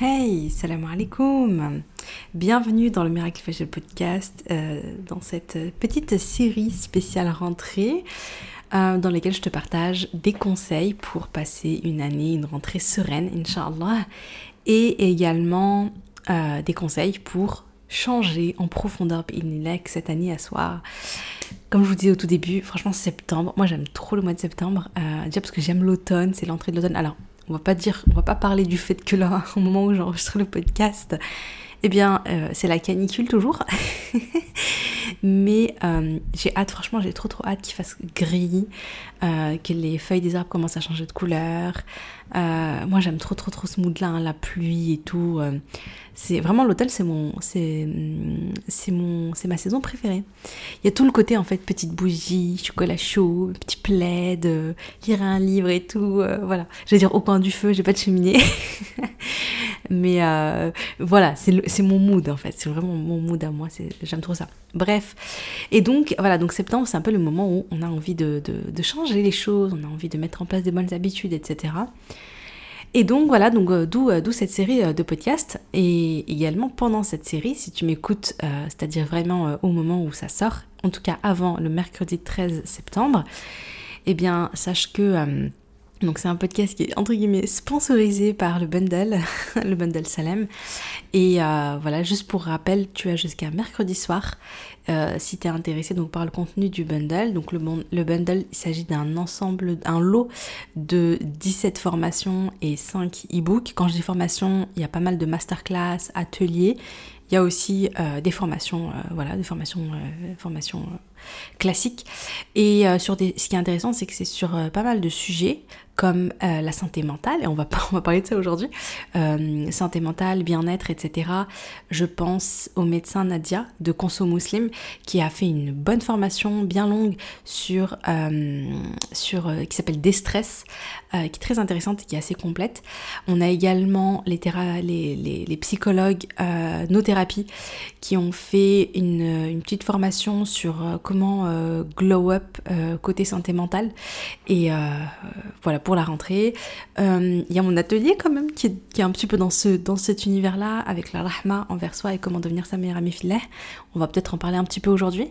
Hey, salam alaikum Bienvenue dans le Miracle Fashion Podcast, euh, dans cette petite série spéciale rentrée euh, dans laquelle je te partage des conseils pour passer une année, une rentrée sereine, Inch'Allah, et également euh, des conseils pour changer en profondeur cette année à soir. Comme je vous disais au tout début, franchement septembre, moi j'aime trop le mois de septembre, déjà parce que j'aime l'automne, c'est l'entrée de l'automne. Alors on va pas dire, va pas parler du fait que là, au moment où j'enregistre le podcast, eh bien, euh, c'est la canicule toujours. Mais euh, j'ai hâte, franchement, j'ai trop trop hâte qu'il fasse gris, euh, que les feuilles des arbres commencent à changer de couleur. moi, j'aime trop trop trop ce mood-là, hein, la pluie et tout. c'est vraiment l'hôtel, c'est mon, c'est, c'est mon, c'est ma saison préférée. Il y a tout le côté en fait, petite bougie, chocolat chaud, petit plaid, lire un livre et tout. voilà, je vais dire au coin du feu, j'ai pas de cheminée. Mais voilà, c'est mon mood en fait, c'est vraiment mon mood à moi, j'aime trop ça. Bref, et donc voilà, donc septembre c'est un peu le moment où on a envie de, changer les choses, on a envie de mettre en place des bonnes habitudes, etc. Et donc voilà, donc euh, euh, d'où cette série euh, de podcasts et également pendant cette série, si tu m'écoutes, c'est-à-dire vraiment au moment où ça sort, en tout cas avant le mercredi 13 septembre, eh bien sache que donc c'est un podcast qui est entre guillemets sponsorisé par le bundle, le bundle Salem. Et euh, voilà, juste pour rappel, tu as jusqu'à mercredi soir euh, si tu es intéressé donc par le contenu du bundle. Donc le, le bundle, il s'agit d'un ensemble, un lot de 17 formations et 5 e-books. Quand je dis formations, il y a pas mal de masterclass, ateliers. Il y a aussi euh, des formations, voilà, des formations, formations classiques. Et sur des, ce qui est intéressant, c'est que c'est sur pas mal de sujets comme euh, la santé mentale, et on va, on va parler de ça aujourd'hui, euh, santé mentale, bien-être, etc. Je pense au médecin Nadia de Conso Muslim qui a fait une bonne formation bien longue sur, euh, sur qui s'appelle Destress, qui est très intéressante et qui est assez complète. On a également les, les, les, les psychologues nos thérapies qui ont fait une, une petite formation sur comment glow up côté santé mentale et voilà pour la rentrée. Euh, il y a mon atelier quand même qui est, un petit peu dans, ce, dans cet univers-là, avec la rahma envers soi et comment devenir sa meilleure amie filet. On va peut-être en parler un petit peu aujourd'hui.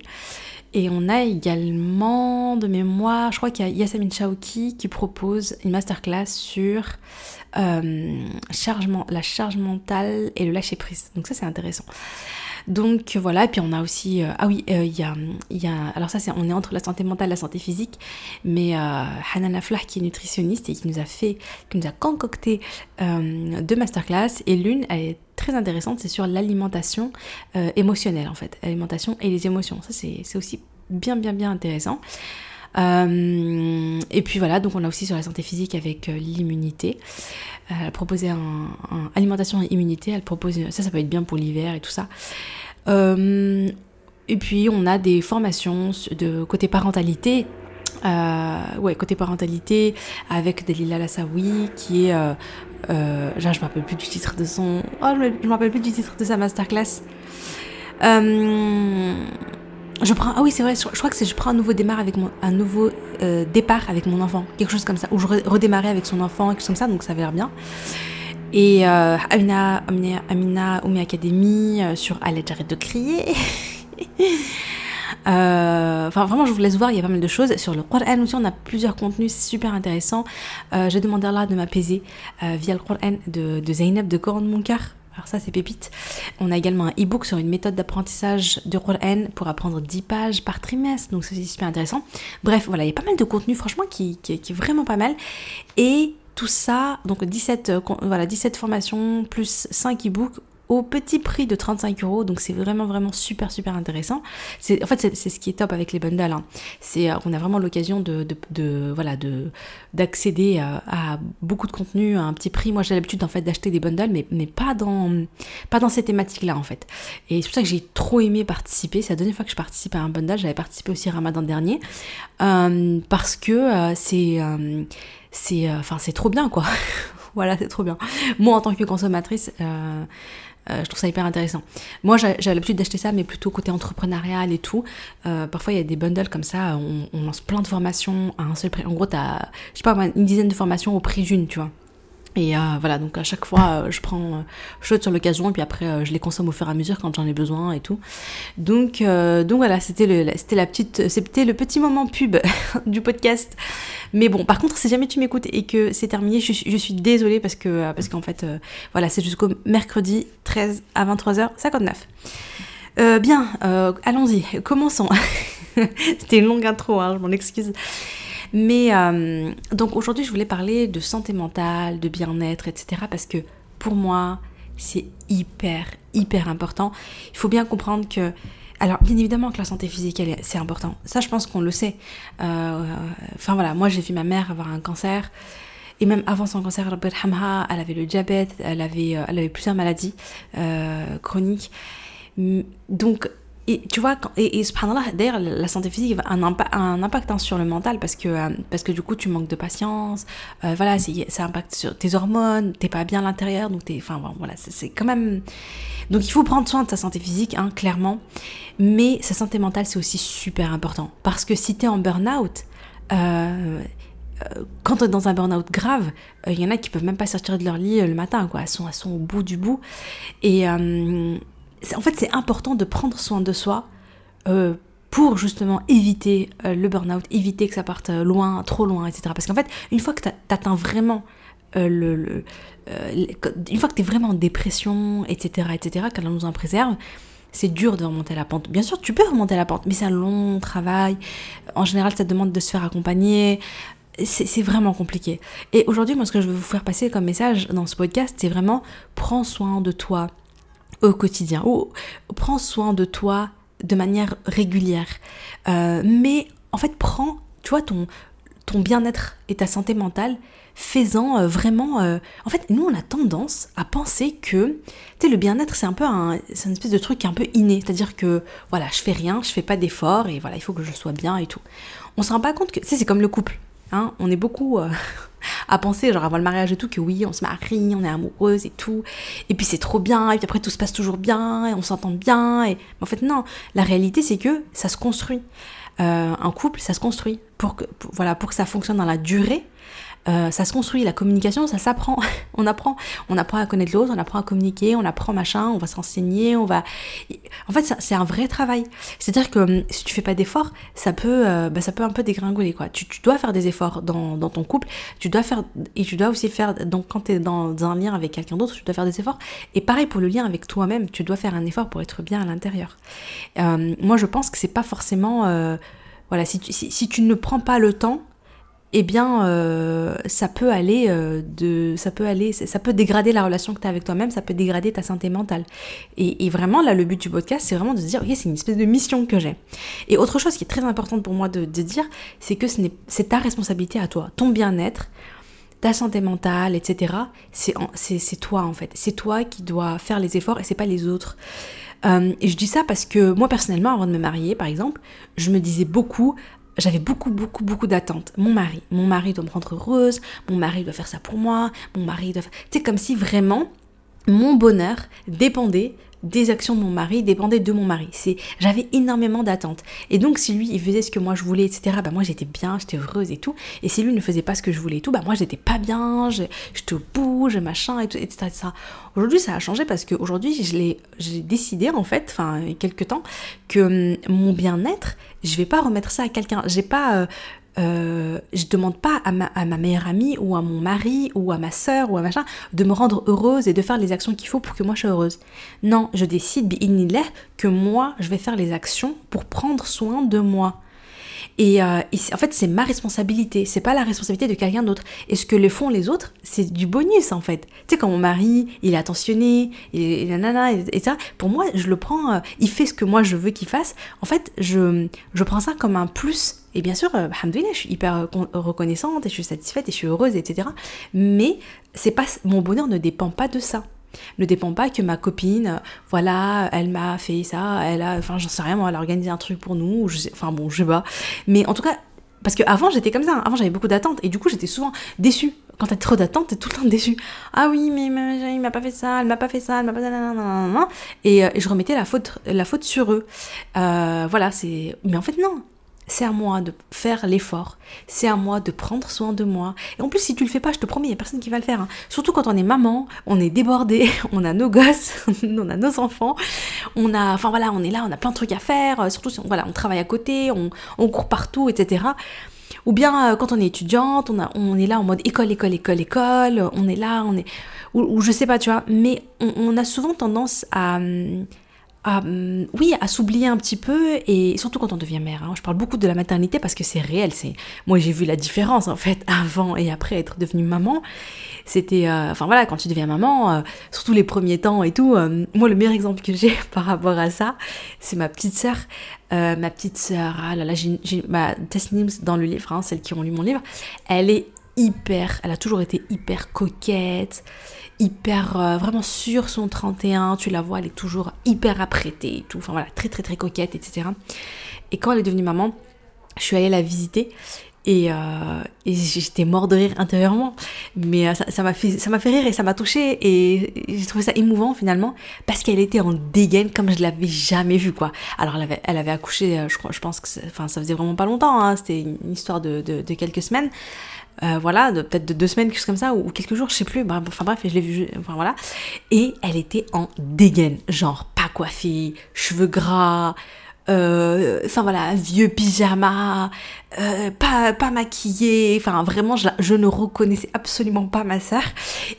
Et on a également de mémoire, je crois qu'il y a Yasamine Chaouki qui propose une masterclass sur euh, la charge mentale et le lâcher prise. Donc ça c'est intéressant. Donc voilà, et puis on a aussi, euh, ah oui, euh, il y, a, alors ça c'est, on est entre la santé mentale et la santé physique, mais euh, Hanan Aflah qui est nutritionniste et qui nous a fait, qui nous a concocté euh, deux masterclass, et l'une elle est très intéressante, c'est sur l'alimentation émotionnelle en fait, l'alimentation et les émotions. Ça c'est aussi bien bien bien intéressant. Euh, et puis voilà, donc on a aussi sur la santé physique avec euh, l'immunité. Euh, elle proposait un, alimentation et immunité. Elle propose ça, ça peut être bien pour l'hiver et tout ça. et puis on a des formations de côté parentalité. ouais, côté parentalité avec Dalila Lassaoui qui est je me rappelle plus du titre de son oh je me, rappelle plus du titre de sa masterclass je prends ah oui c'est vrai je, crois que c'est je prends un nouveau départ avec mon un nouveau euh, départ avec mon enfant quelque chose comme ça ou je redémarrais avec son enfant quelque chose comme ça donc ça avait l'air bien et euh, Amina Amina, Amina Oumi Academy euh, sur Allez j'arrête de crier Enfin, vraiment, je vous laisse voir, il y a pas mal de choses. Sur le Coran aussi, on a plusieurs contenus super intéressants. J'ai demandé là de m'apaiser via le Coran de, de Zainab de Coran cœur. Alors ça c'est pépite. On a également un e-book sur une méthode d'apprentissage de Qur'an pour apprendre 10 pages par trimestre, donc c'est super intéressant. Bref, voilà, il y a pas mal de contenu franchement qui, est vraiment pas mal. Et tout ça, donc 17, euh, voilà, 17 formations plus 5 e-books au petit prix de 35 euros. Donc c'est vraiment vraiment super super intéressant. C'est en fait c'est ce qui est top avec les bundles. Hein. C'est euh, on a vraiment l'occasion de, voilà de d'accéder à, beaucoup de contenu à un petit prix. Moi j'ai l'habitude en fait d'acheter des bundles, mais mais pas dans pas dans ces thématiques là en fait. Et c'est pour ça que j'ai trop aimé participer. C'est la deuxième fois que je participe à un bundle. J'avais participé aussi Ramadan dernier euh, parce que euh, c'est c'est enfin c'est trop bien quoi. voilà c'est trop bien. Moi en tant que consommatrice euh, je trouve ça hyper intéressant. Moi, j'ai l'habitude d'acheter ça, mais plutôt côté entrepreneurial et tout. Euh, parfois, il y a des bundles comme ça, on, on, lance plein de formations à un seul prix. En gros, t'as, je sais pas, une dizaine de formations au prix d'une, tu vois. Et euh, voilà, donc à chaque fois, euh, je prends, saute sur l'occasion, puis après, je les consomme au fur et à mesure quand j'en ai besoin et tout. Donc, donc voilà, c'était le, c'était la petite, c'était le petit moment pub du podcast. Mais bon, par contre, si jamais tu m'écoutes et que c'est terminé, je, suis désolée parce que, parce qu'en fait, voilà, c'est jusqu'au mercredi 13 à 23h59. Euh, bien, allons-y, commençons. C'était une longue intro, hein, je m'en excuse. Mais euh, donc aujourd'hui, je voulais parler de santé mentale, de bien-être, etc. Parce que pour moi, c'est hyper, hyper important. Il faut bien comprendre que alors, bien évidemment que la santé physique, c'est important. Ça, je pense qu'on le sait. Euh, enfin voilà, moi, j'ai vu ma mère avoir un cancer. Et même avant son cancer, elle avait le diabète, elle avait, euh, elle avait plusieurs maladies chroniques. Donc, et tu vois, et, et d'ailleurs, la santé physique a un, impact, hein, sur le mental parce que, euh, parce que du coup, tu manques de patience, euh, voilà, ça impacte sur tes hormones, t'es pas bien à l'intérieur, donc t'es, enfin voilà, c'est quand même. Donc il faut prendre soin de sa santé physique, hein, clairement, mais sa santé mentale, c'est aussi super important parce que si t'es en burn-out, euh, quand t'es dans un burn-out grave, il y en a qui peuvent même pas sortir de leur lit le matin, quoi, elles sont, elles sont au bout du bout, et en fait, c'est important de prendre soin de soi euh, pour justement éviter euh, le burn-out, éviter que ça parte loin, trop loin, etc. Parce qu'en fait, une fois que tu vraiment euh, le, une fois que es vraiment en dépression, etc., etc., qu'elle nous en préserve, c'est dur de remonter la pente. Bien sûr, tu peux remonter la pente, mais c'est un long travail. En général, ça demande de se faire accompagner. C'est vraiment compliqué. Et aujourd'hui, moi, ce que je veux vous faire passer comme message dans ce podcast, c'est vraiment prends soin de toi, au quotidien. Ou prends soin de toi de manière régulière. Euh, mais en fait, prends, tu vois, ton, ton bien-être et ta santé mentale, fais-en euh, vraiment... Euh, en fait, nous, on a tendance à penser que, tu sais, le bien-être, c'est un peu un... C'est une espèce de truc un peu inné. C'est-à-dire que, voilà, je fais rien, je fais pas d'efforts, et voilà, il faut que je sois bien et tout. On se rend pas compte que, tu sais, c'est comme le couple. Hein, on est beaucoup à penser, genre avant le mariage et tout, que oui, on se marie, on est amoureuse et tout, et puis c'est trop bien, et puis après tout se passe toujours bien, et on s'entend bien, et en fait non, la réalité c'est que ça se construit. Euh, un couple, ça se construit. Pour que, voilà, pour que ça fonctionne dans la durée, euh, ça se construit, la communication, ça s'apprend. on apprend, on apprend à connaître l'autre, on apprend à communiquer, on apprend machin, on va s'enseigner, on va. En fait, c'est un vrai travail. C'est-à-dire que hum, si tu fais pas d'efforts, ça peut, euh, bah, ça peut un peu dégringoler quoi. Tu, dois faire des efforts dans, ton couple, tu dois faire et tu dois aussi faire. Donc quand tu es dans, un lien avec quelqu'un d'autre, tu dois faire des efforts. Et pareil pour le lien avec toi-même, tu dois faire un effort pour être bien à l'intérieur. Euh, moi, je pense que c'est pas forcément voilà, si si tu ne prends pas le temps eh bien, euh, ça peut aller euh, de, ça peut aller, ça peut dégrader la relation que tu as avec toi-même, ça peut dégrader ta santé mentale. Et, vraiment, là, le but du podcast, c'est vraiment de se dire, ok, c'est une espèce de mission que j'ai. Et autre chose qui est très importante pour moi de, dire, c'est que c'est ta responsabilité à toi, ton bien-être, ta santé mentale, etc. C'est toi en fait, c'est toi qui dois faire les efforts et c'est pas les autres. Euh, et je dis ça parce que moi personnellement, avant de me marier, par exemple, je me disais beaucoup, j'avais beaucoup, beaucoup, beaucoup d'attentes. Mon mari, mon mari doit me rendre heureuse, mon mari doit faire ça pour moi, mon mari doit faire... C'est comme si vraiment mon bonheur dépendait des actions de mon mari dépendait de mon mari. J'avais énormément d'attentes. Et donc, si lui, il faisait ce que moi je voulais, etc., bah moi j'étais bien, j'étais heureuse et tout. Et si lui ne faisait pas ce que je voulais et tout, bah moi j'étais pas bien, je, te bouge, machin, et tout, etc. Aujourd'hui, ça a changé parce qu'aujourd'hui, j'ai décidé, en fait, enfin, il y a quelques temps, que hum, mon bien-être, je vais pas remettre ça à quelqu'un. J'ai pas. Euh, euh, je demande pas à ma, meilleure amie ou à mon mari ou à ma soeur ou à machin de me rendre heureuse et de faire les actions qu'il faut pour que moi je sois heureuse. Non, je décide, que moi je vais faire les actions pour prendre soin de moi. Et, euh, en fait, c'est ma responsabilité, c'est pas la responsabilité de quelqu'un d'autre. Et ce que le font les autres, c'est du bonus en fait. Tu sais, quand mon mari, il est attentionné, et, nanana, et, ça, pour moi, je le prends, euh, il fait ce que moi je veux qu'il fasse. En fait, je, je prends ça comme un plus. Et bien sûr, euh, je suis hyper reconnaissante et je suis satisfaite et je suis heureuse, etc. Mais c'est pas, mon bonheur ne dépend pas de ça ne dépend pas que ma copine, voilà, elle m'a fait ça, elle a, enfin j'en sais rien, elle a organisé un truc pour nous, enfin bon, je sais pas. Mais en tout cas, parce qu'avant j'étais comme ça, hein. avant j'avais beaucoup d'attentes et du coup j'étais souvent déçue. Quand t'as trop d'attentes, t'es tout le temps déçue. Ah oui, mais, il m'a pas fait ça, elle m'a pas fait ça, elle m'a pas et, euh, et, je remettais la faute, la faute sur eux. Euh, voilà, c'est. Mais en fait non. C'est à moi de faire l'effort, c'est à moi de prendre soin de moi. Et en plus, si tu le fais pas, je te promets, il y a personne qui va le faire. hein. Surtout quand on est maman, on est débordé, on a nos gosses, on a nos enfants, on a, enfin voilà, on est là, on a plein de trucs à faire. euh, Surtout si on, voilà, on travaille à côté, on, court partout, etc. Ou bien euh, quand on est étudiante, on, a, on est là en mode école, école, école, école, on est là, on est. Ou, je sais pas, tu vois, mais on, on a souvent tendance à. hum, hum, oui, à s'oublier un petit peu, et surtout quand on devient mère. hein. Je parle beaucoup de la maternité parce que c'est réel. C'est Moi, j'ai vu la différence, en fait, avant et après être devenue maman. C'était. euh, Enfin voilà, quand tu deviens maman, euh, surtout les premiers temps et tout. euh, moi, le meilleur exemple que j'ai par rapport à ça, c'est ma petite sœur. Ma petite sœur, ah là là, j'ai bah, Tasnim dans le livre, hein, celles qui ont lu mon livre, elle est hyper, elle a toujours été hyper coquette, hyper euh, vraiment sur son 31, tu la vois, elle est toujours hyper apprêtée et tout, enfin voilà, très très très coquette, etc. Et quand elle est devenue maman, je suis allée la visiter et, euh, j'étais mort de rire intérieurement. Mais euh, ça m'a fait, ça fait rire et ça m'a touché et j'ai trouvé ça émouvant finalement parce qu'elle était en dégaine comme je l'avais jamais vue quoi. Alors elle avait, elle avait accouché, je crois, je pense que, enfin ça faisait vraiment pas longtemps, hein, c'était une histoire de, de quelques semaines. Euh, voilà, peut-être de deux semaines, quelque chose comme ça, ou, quelques jours, je sais plus. Enfin bref, je l'ai vue, enfin voilà. Et elle était en dégaine, genre pas coiffée, cheveux gras, euh, enfin voilà, vieux pyjama, euh, pas, pas maquillée, enfin vraiment, je, la- je ne reconnaissais absolument pas ma sœur.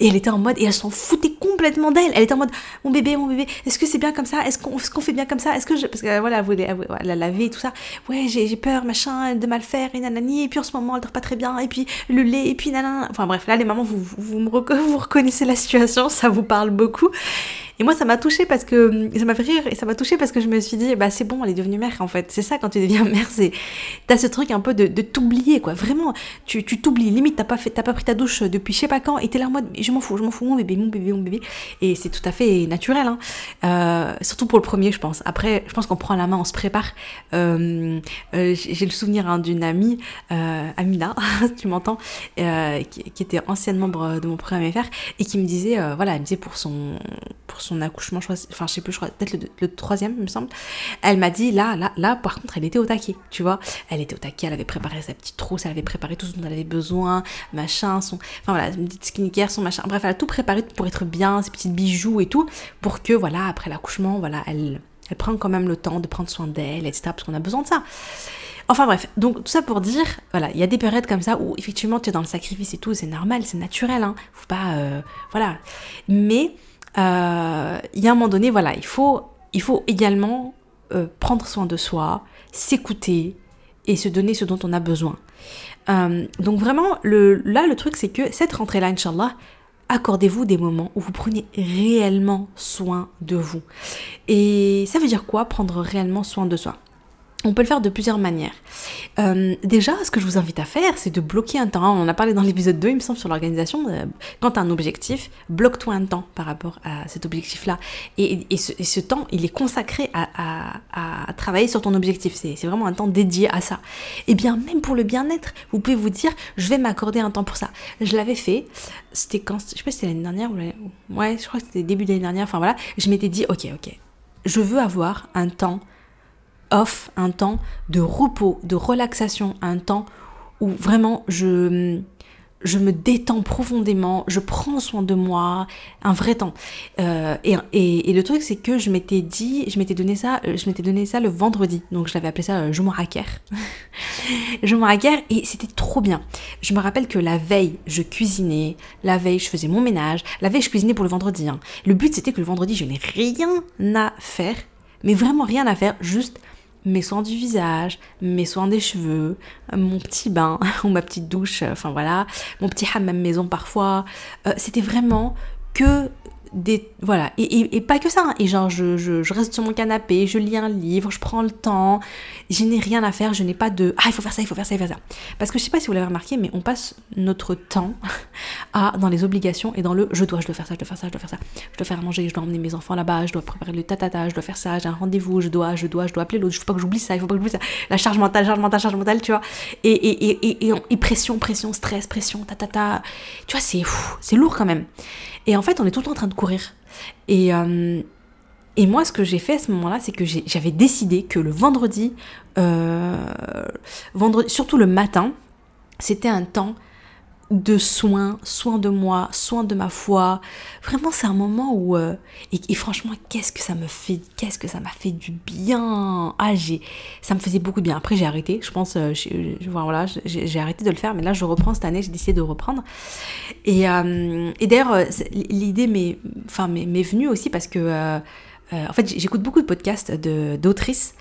Et elle était en mode, et elle s'en foutait complètement d'elle. Elle était en mode, mon bébé, mon bébé, est-ce que c'est bien comme ça? Est-ce qu'on est qu'on fait bien comme ça? Est-ce que je... Parce que voilà, elle voulait elle, voulait- elle a lavé et tout ça. Ouais, j'ai peur, machin, de mal faire, et nanani. Et puis en ce moment, elle dort pas très bien. Et puis le lait, et puis nanana. Enfin bref, là, les mamans, vous, vous, vous, me vous reconnaissez la situation, ça vous parle beaucoup. Et moi, ça m'a touchée parce que ça m'a fait rire et ça m'a touchée parce que je me suis dit, bah c'est bon, elle est devenue mère en fait. C'est ça quand tu deviens mère, c'est t'as ce truc un peu de, t'oublier quoi. Vraiment, tu t'oublies. Limite, t'as pas fait, t'as pas pris ta douche depuis je sais pas quand et t'es là en mode, je m'en fous, je m'en fous, mon bébé, mon bébé, mon bébé. Et c'est tout à fait naturel, hein. Euh, surtout pour le premier, je pense. Après, je pense qu'on prend la main, on se prépare. Euh, euh, j'ai le souvenir hein, d'une amie, Amina, si tu m'entends, qui, était ancienne membre de mon programme FR et qui me disait, voilà, elle me disait pour son pour son accouchement, je enfin je sais plus, je crois peut-être le, troisième, me semble. Elle m'a dit là, là, là, par contre, elle était au taquet, tu vois. Elle était au taquet, elle avait préparé sa petite trousse, elle avait préparé tout ce dont elle avait besoin, machin, son, enfin voilà, une petite skincare, son machin. Bref, elle a tout préparé pour être bien, ses petits bijoux et tout, pour que voilà, après l'accouchement, voilà, elle, elle prend quand même le temps de prendre soin d'elle, etc. Parce qu'on a besoin de ça. Enfin bref, donc tout ça pour dire, voilà, il y a des périodes comme ça où effectivement tu es dans le sacrifice et tout, c'est normal, c'est naturel, hein. Faut pas, euh, voilà. Mais il y a un moment donné, voilà, il faut, il faut également euh, prendre soin de soi, s'écouter et se donner ce dont on a besoin. Euh, donc vraiment, là, le truc, c'est que cette rentrée-là, Inch'Allah, accordez-vous des moments où vous prenez réellement soin de vous. Et ça veut dire quoi, prendre réellement soin de soi? On peut le faire de plusieurs manières. Euh, déjà, ce que je vous invite à faire, c'est de bloquer un temps. On en a parlé dans l'épisode 2, il me semble, sur l'organisation. Euh, quand tu as un objectif, bloque-toi un temps par rapport à cet objectif-là. Et, ce, temps, il est consacré à, travailler sur ton objectif. C'est vraiment un temps dédié à ça. Et bien, même pour le bien-être, vous pouvez vous dire, je vais m'accorder un temps pour ça. Je l'avais fait. C'était quand Je sais pas si c'était l'année dernière ou l'année... Ouais, je crois que c'était début d'année dernière. Enfin voilà. Je m'étais dit, ok, ok. Je veux avoir un temps off, un temps de repos, de relaxation, un temps où vraiment je, je me détends profondément, je prends soin de moi, un vrai temps. Euh, et, et, le truc c'est que je m'étais dit, je m'étais donné ça, je m'étais donné ça le vendredi, donc je l'avais appelé ça euh, je raquer. je raquer et c'était trop bien. Je me rappelle que la veille je cuisinais, la veille je faisais mon ménage, la veille je cuisinais pour le vendredi. Hein. Le but c'était que le vendredi je n'ai rien à faire, mais vraiment rien à faire, juste mes soins du visage, mes soins des cheveux, mon petit bain ou ma petite douche, enfin voilà, mon petit hammam maison parfois. Euh, C'était vraiment que des voilà. Et, et, pas que ça hein. et genre je, je, reste sur mon canapé je lis un livre je prends le temps. Je n'ai rien à faire je n'ai pas de ah il faut faire ça il faut faire ça il faut faire ça. Parce que je sais pas si vous l'avez remarqué mais on passe notre temps à dans les obligations et dans le je dois je dois faire ça je dois faire ça je dois faire ça. Je dois faire à manger je dois emmener mes enfants là-bas je dois préparer le tatata je dois faire ça j'ai un rendez-vous je dois je dois je dois appeler l'autre. Il faut pas que j'oublie ça il faut pas que j'oublie ça. La charge mentale charge mentale charge mentale tu vois. Et et, et, et, et pression pression stress pression tatata. Tu vois c'est lourd quand même et en fait, on est tout le temps en train de courir. Et, euh, moi, ce que j'ai fait à ce moment-là, c'est que j'avais décidé que le vendredi, vendredi, surtout le matin, c'était un temps de soins, soins de moi, soins de ma foi. Vraiment, c'est un moment où euh, et, franchement, qu'est-ce que ça me fait, qu'est-ce que ça m'a fait du bien. Ah, j'ai, ça me faisait beaucoup de bien. Après, j'ai arrêté. Je pense, euh, voilà, j'ai arrêté de le faire, mais là, je reprends cette année. J'ai décidé de reprendre. Et, euh, et d'ailleurs, l'idée m'est, enfin, venue aussi parce que, en fait, j'écoute beaucoup de podcasts d'autrices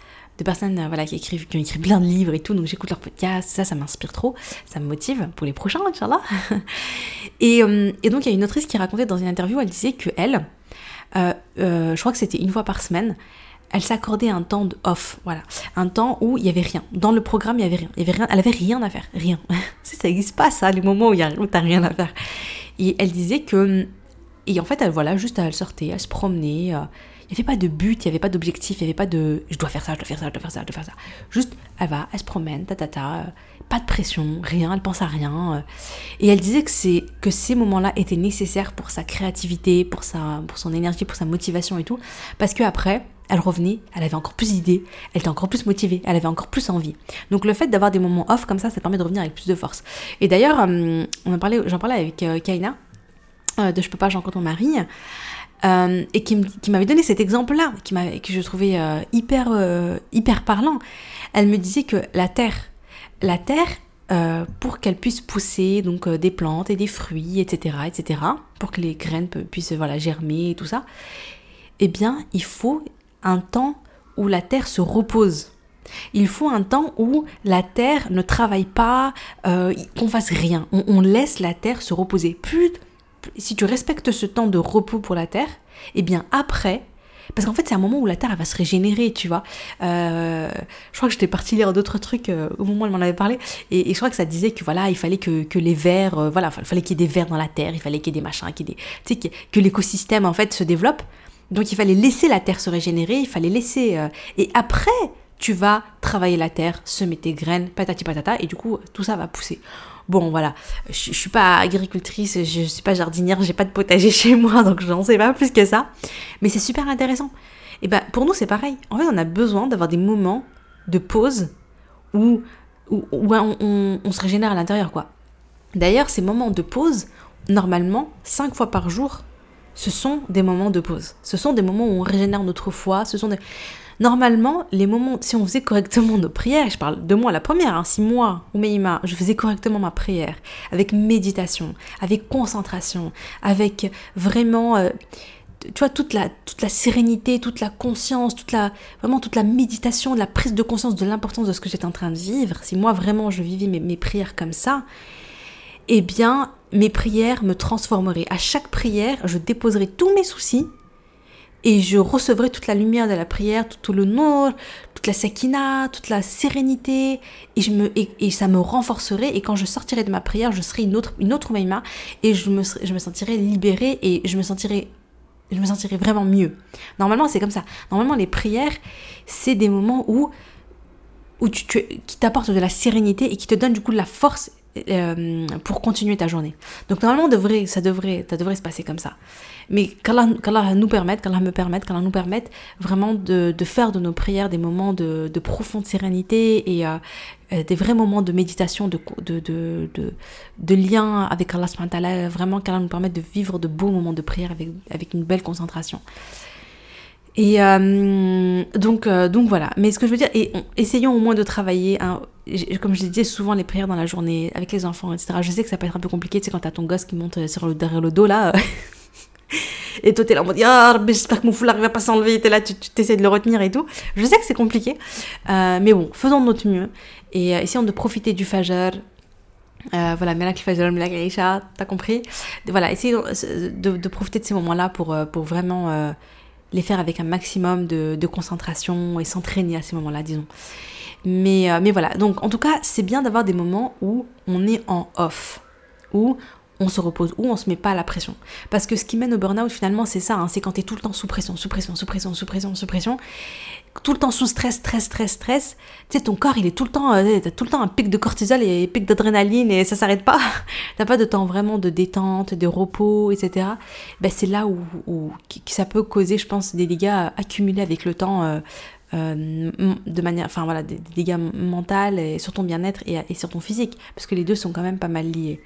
personnes euh, voilà, qui, écrivent, qui ont écrit plein de livres et tout, donc j'écoute leurs podcasts, ça, ça m'inspire trop, ça me motive pour les prochains, Inch'Allah. et, euh, et donc il y a une autrice qui racontait dans une interview, elle disait que elle, euh, je crois que c'était une fois par semaine, elle s'accordait un temps de off, voilà, un temps où il y avait rien. Dans le programme, il y avait rien, avait rien, elle avait rien à faire, rien. ça n'existe pas ça, les moments où y a, t'as rien à faire. Et elle disait que, et en fait, elle voilà, juste elle sortait, elle se promenait. Il n'y avait pas de but, il n'y avait pas d'objectif, il n'y avait pas de je dois faire ça, je dois faire ça, je dois faire ça, je dois faire ça. Juste, elle va, elle se promène, ta ta ta, pas de pression, rien, elle pense à rien. Euh. Et elle disait que, c'est, que ces moments-là étaient nécessaires pour sa créativité, pour, sa, pour son énergie, pour sa motivation et tout. Parce que après, elle revenait, elle avait encore plus d'idées, elle était encore plus motivée, elle avait encore plus envie. Donc le fait d'avoir des moments off comme ça, ça permet de revenir avec plus de force. Et d'ailleurs, euh, on en parlait, j'en parlais avec euh, Kaina de Je peux pas, j'en compte mon mari. Euh, et qui, m'avait donné cet exemple-là, qui que je trouvais euh, hyper, euh, hyper parlant. Elle me disait que la terre, la terre, pour qu'elle puisse pousser donc des plantes et des fruits, etc., etc., pour que les graines puissent germer et tout ça, eh bien, il faut un temps où la terre se repose. Il faut un temps où la terre ne travaille pas, qu'on fasse rien. On, laisse la terre se reposer. Si tu respectes ce temps de repos pour la Terre, eh bien après, parce qu'en fait c'est un moment où la Terre elle va se régénérer, tu vois. Euh, je crois que j'étais partie lire d'autres trucs euh, au moment où elle m'en avait parlé, et, je crois que ça disait que voilà, il fallait que, les vers, euh, voilà, il fallait qu'il y ait des vers dans la Terre, il fallait qu'il y ait des machins, qu'il y ait que, que l'écosystème en fait se développe. Donc il fallait laisser la Terre se régénérer, il fallait laisser, et après tu vas travailler la terre, semer tes graines, patati patata, et du coup, tout ça va pousser. Bon, voilà, je, je suis pas agricultrice, je suis pas jardinière, j'ai pas de potager chez moi, donc je n'en sais pas plus que ça. Mais c'est super intéressant. Et ben, pour nous, c'est pareil. En fait, on a besoin d'avoir des moments de pause où, où, on, on se régénère à l'intérieur, quoi. D'ailleurs, ces moments de pause, normalement, cinq fois par jour, ce sont des moments de pause. Ce sont des moments où on régénère notre foi, ce sont des... Normalement, les moments, si on faisait correctement nos prières, je parle de moi la première, hein, si moi, Oumeima, je faisais correctement ma prière, avec méditation, avec concentration, avec vraiment, euh, tu vois, toute la, toute la sérénité, toute la conscience, toute la, vraiment toute la méditation, la prise de conscience de l'importance de ce que j'étais en train de vivre, si moi vraiment je vivais mes, mes prières comme ça, eh bien, mes prières me transformeraient. À chaque prière, je déposerai tous mes soucis et je recevrai toute la lumière de la prière, tout, le nom, toute la sakina, toute la sérénité, et, ça me renforcerait, et quand je sortirai de ma prière, je serai une autre, une autre et je me, je me sentirai libérée, et je me sentirai, vraiment mieux. Normalement, c'est comme ça. Normalement, les prières, c'est des moments où, où tu, qui t'apportent de la sérénité, et qui te donnent du coup de la force euh, pour continuer ta journée. Donc normalement, devrait, ça, devrait, ça devrait se passer comme ça. Mais qu'Allah, nous permette, qu'Allah me permette, qu'Allah nous permette vraiment de, faire de nos prières des moments de, de profonde sérénité et euh, euh, des vrais moments de méditation, de, lien avec Allah, vraiment qu'Allah nous permette de vivre de beaux moments de prière avec, une belle concentration. Et donc, voilà. Mais ce que je veux dire, essayons au moins de travailler, comme je disais souvent, les prières dans la journée avec les enfants, etc. Je sais que ça peut être un peu compliqué, tu sais, quand t'as ton gosse qui monte sur le, derrière le dos là. Et toi, t'es là en mode, ah, j'espère que mon foulard va pas s'enlever. T'es là, tu t'essaies de le retenir et tout. Je sais que c'est compliqué. Euh, mais bon, faisons de notre mieux. Et euh, essayons de profiter du Fajr. Euh, voilà, Melak Fajr, Melak Aisha, t'as compris Voilà, essayons de, de, profiter de ces moments-là pour, pour vraiment les faire avec un maximum de, concentration et s'entraîner à ces moments-là, disons. Mais, mais voilà, donc en tout cas, c'est bien d'avoir des moments où on est en off, où on se repose ou on se met pas à la pression. Parce que ce qui mène au burn-out finalement c'est ça, hein, c'est quand tu es tout le temps sous pression, sous pression, sous pression, sous pression, sous pression, tout le temps sous stress, stress, stress, stress. Tu sais, ton corps il est tout le temps, euh, t'as tout le temps un pic de cortisol et un pic d'adrénaline et ça s'arrête pas. t'as pas de temps vraiment de détente, de repos, etc. Ben, c'est là où, ça peut causer, je pense, des dégâts accumulés avec le temps. Euh, euh, de manière, enfin voilà, des, dégâts mentaux sur ton bien-être et, et, sur ton physique, parce que les deux sont quand même pas mal liés.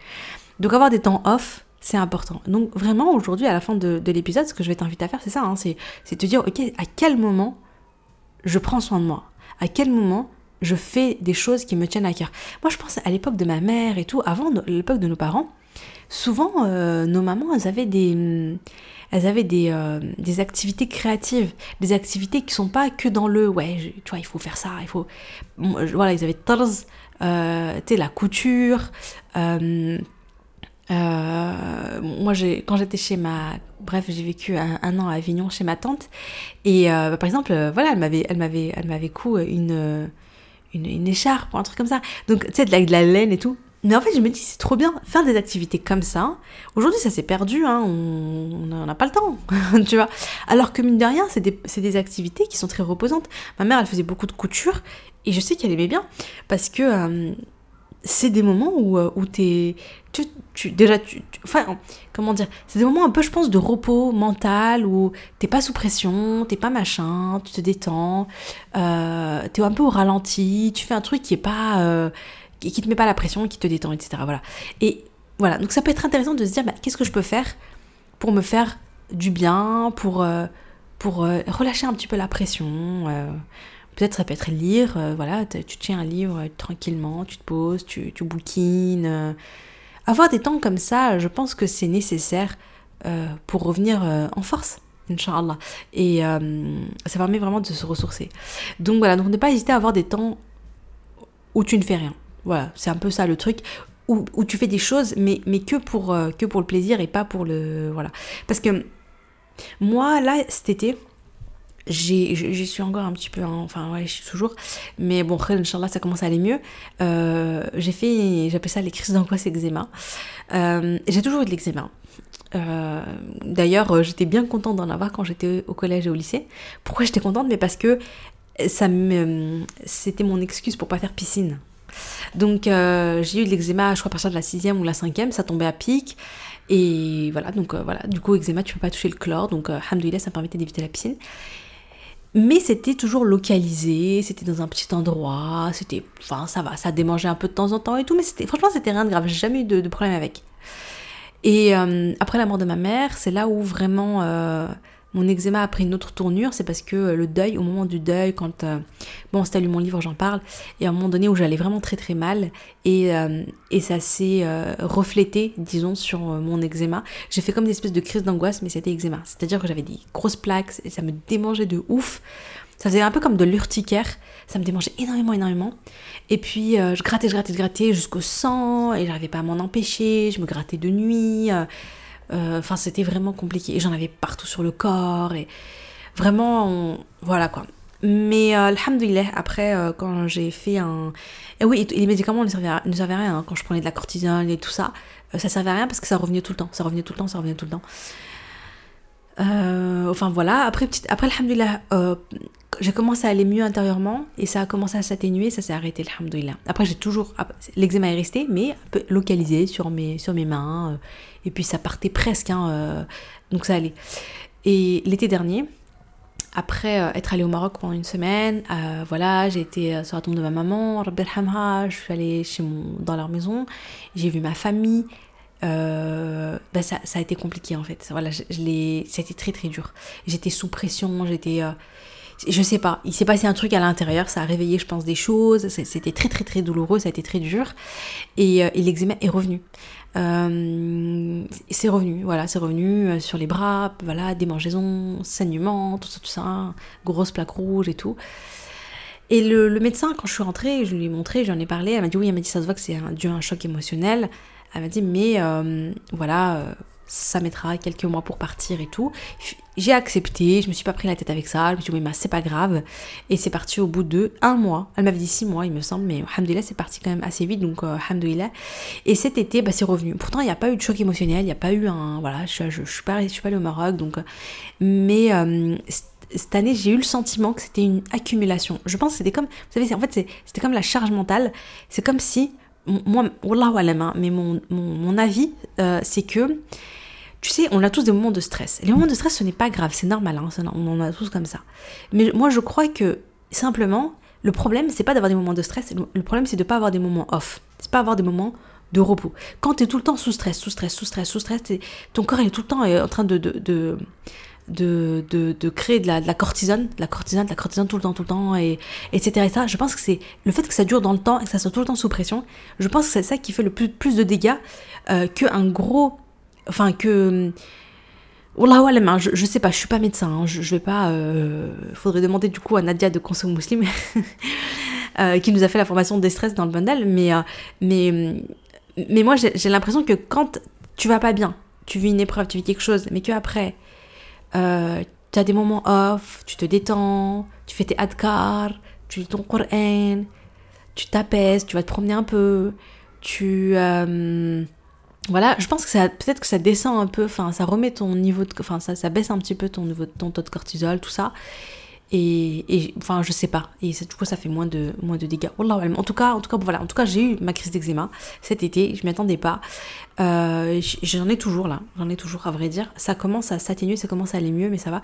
Donc avoir des temps off, c'est important. Donc vraiment aujourd'hui, à la fin de, l'épisode, ce que je vais t'inviter à faire, c'est ça, hein, c'est, te dire, ok, à quel moment je prends soin de moi? À quel moment je fais des choses qui me tiennent à cœur? Moi, je pense à l'époque de ma mère et tout, avant l'époque de nos parents, souvent, euh, nos mamans, elles avaient des elles avaient des, euh, activités créatives, des activités qui sont pas que dans le ouais, tu vois, il faut faire ça, il faut. Voilà, ils avaient euh, tu sais, la couture, euh, moi, quand j'étais chez ma, bref, j'ai vécu un, an à Avignon chez ma tante, et euh, par exemple, euh, voilà, elle m'avait, elle m'avait, elle m'avait cou une, une, une, écharpe un truc comme ça. Donc, tu sais, de la, de la laine et tout. Mais en fait, je me dis, c'est trop bien faire des activités comme ça. Aujourd'hui, ça s'est perdu, hein, on n'a pas le temps, tu vois. Alors que mine de rien, c'est des, des, activités qui sont très reposantes. Ma mère, elle faisait beaucoup de couture, et je sais qu'elle aimait bien, parce que c'est des moments où, où t'es tu, tu, déjà, tu, enfin, comment dire, c'est des moments un peu, je pense, de repos mental où t'es pas sous pression, t'es pas machin, tu te détends, euh, t'es un peu au ralenti, tu fais un truc qui est pas, euh, qui, te met pas la pression, qui te détend, etc. Voilà. Et voilà, donc ça peut être intéressant de se dire, bah, qu'est-ce que je peux faire pour me faire du bien, pour, euh, pour euh, relâcher un petit peu la pression. Peut-être ça peut être lire, voilà, tu tiens un livre tranquillement, tu te poses, tu, tu bouquines avoir des temps comme ça, je pense que c'est nécessaire euh, pour revenir euh, en force. Inch'Allah. Et euh, ça permet vraiment de se ressourcer. Donc voilà, donc ne pas hésiter à avoir des temps où tu ne fais rien. Voilà, c'est un peu ça le truc. Où, où, tu fais des choses, mais, mais que, pour, que pour le plaisir et pas pour le... Voilà. Parce que moi, là, cet été, j'y suis encore un petit peu, hein, enfin ouais, je suis toujours, mais bon, Inch'Allah, ça commence à aller mieux. Euh, j'ai fait, j'appelle ça les crises d'angoisse eczéma. Euh, j'ai toujours eu de l'eczéma. Euh, D'ailleurs, j'étais bien contente d'en avoir quand j'étais au collège et au lycée. Pourquoi j'étais contente? Mais parce que ça c'était mon excuse pour pas faire piscine. Donc j'ai eu de l'eczéma, je crois à partir de la sixième ou la cinquième, ça tombait à pic. Et voilà, donc voilà, du coup, eczéma, tu peux pas toucher le chlore, donc euh, ça me permettait d'éviter la piscine. Mais c'était toujours localisé, c'était dans un petit endroit, c'était. Enfin, ça va, ça démangeait un peu de temps en temps et tout, mais c'était, franchement, c'était rien de grave, j'ai jamais eu de, problème avec. Et euh, après la mort de ma mère, c'est là où vraiment euh, mon eczéma a pris une autre tournure, c'est parce que euh, le deuil, au moment du deuil, quand euh, bon, c'était lu mon livre, j'en parle, et à un moment donné où j'allais vraiment très très mal, et, euh, et ça s'est reflété, disons, sur mon eczéma. J'ai fait comme des espèces de crise d'angoisse, mais c'était eczéma. C'est-à-dire que j'avais des grosses plaques, et ça me démangeait de ouf. Ça faisait un peu comme de l'urticaire, ça me démangeait énormément, énormément. Et puis je grattais, je grattais, je grattais jusqu'au sang, et j'arrivais pas à m'en empêcher, je me grattais de nuit. Euh, enfin, c'était vraiment compliqué. Et j'en avais partout sur le corps. Et vraiment, voilà quoi. Mais euh, alhamdoulilah, après, euh, quand j'ai fait un. Et oui, les médicaments ne servaient à, ne servaient rien. Hein. Quand je prenais de la cortisone et tout ça, ça servait à rien parce que ça revenait tout le temps. Ça revenait tout le temps, ça revenait tout le temps. Enfin voilà, après, petit, après alhamdoulilah, j'ai commencé à aller mieux intérieurement et ça a commencé à s'atténuer, ça s'est arrêté, alhamdoulilah. Après, j'ai toujours. L'eczéma est resté, mais un peu localisé sur mes, sur mes mains et puis ça partait presque, hein, euh, donc ça allait. Et l'été dernier, après euh, être allée au Maroc pendant une semaine, euh, voilà, j'ai été sur la tombe de ma maman, je suis allée chez mon, dans leur maison, j'ai vu ma famille. Bah, ça, ça, a été compliqué en fait. Voilà, je, je été très très dur. J'étais sous pression, j'étais je sais pas, il s'est passé un truc à l'intérieur, ça a réveillé, je pense, des choses, c'était très très très douloureux, ça a été très dur, et, et l'eczéma est revenu. Euh, c'est revenu, voilà, c'est revenu euh, sur les bras, voilà, démangeaisons, saignements, tout ça, tout ça, grosse plaque rouge et tout. Et le, médecin, quand je suis rentrée, je lui ai montré, j'en ai parlé, elle m'a dit oui, elle m'a dit ça se voit que c'est dû à un choc émotionnel. Elle m'a dit mais euh, voilà, ça mettra quelques mois pour partir et tout. J'ai accepté, je me suis pas pris la tête avec ça, je me suis dit bah, c'est pas grave. Et c'est parti au bout de un mois. Elle m'avait dit six mois, il me semble, mais alhamdoulilah, c'est parti quand même assez vite, donc euh, Et cet été, bah, c'est revenu. Pourtant, il n'y a pas eu de choc émotionnel, il n'y a pas eu un. Voilà, je, je, suis, pas, je suis pas allée au Maroc, donc. Euh, mais. Euh, cette année, j'ai eu le sentiment que c'était une accumulation. Je pense que c'était comme, vous savez, en fait, c'était comme la charge mentale. C'est comme si, moi, wallah hein, mais mon, mon, avis, euh, c'est que, tu sais, on a tous des moments de stress. Les moments de stress, ce n'est pas grave, c'est normal, hein, on en a tous comme ça. Mais moi, je crois que, simplement, le problème, c'est pas d'avoir des moments de stress, le problème, c'est de pas avoir des moments off. C'est pas avoir des moments de repos. Quand tu es tout le temps sous stress, sous stress, sous stress, sous stress, ton corps est tout le temps euh, en train de, de, de créer de la, de la, cortisone, de la cortisone, de la cortisone tout le temps, tout le temps, et, etc. Et ça, je pense que c'est le fait que ça dure dans le temps et que ça soit tout le temps sous pression, je pense que c'est ça qui fait le plus, de dégâts euh, qu'un gros. Enfin, que. Oh là, ouais, je, je sais pas, je suis pas médecin, hein, je, je vais pas. Euh, faudrait demander du coup à Nadia de Conseil Muslim, euh, qui nous a fait la formation des stress dans le bundle, mais, euh, mais, mais moi j'ai l'impression que quand tu vas pas bien, tu vis une épreuve, tu vis quelque chose, mais que après euh, tu as des moments off, tu te détends, tu fais tes adkar, tu lis ton Coran, tu t'apaises, tu vas te promener un peu, tu... Euh, voilà, je pense que ça peut-être que ça descend un peu, enfin ça remet ton niveau de... Enfin ça, ça baisse un petit peu ton, niveau, ton taux de cortisol, tout ça. Et, enfin je sais pas. Et du coup ça fait moins de moins de dégâts. En tout cas en tout cas voilà. En tout cas j'ai eu ma crise d'eczéma cet été. Je m'y attendais pas euh, j'en ai toujours là. J'en ai toujours à vrai dire. Ça commence à s'atténuer ça commence à aller mieux mais ça va.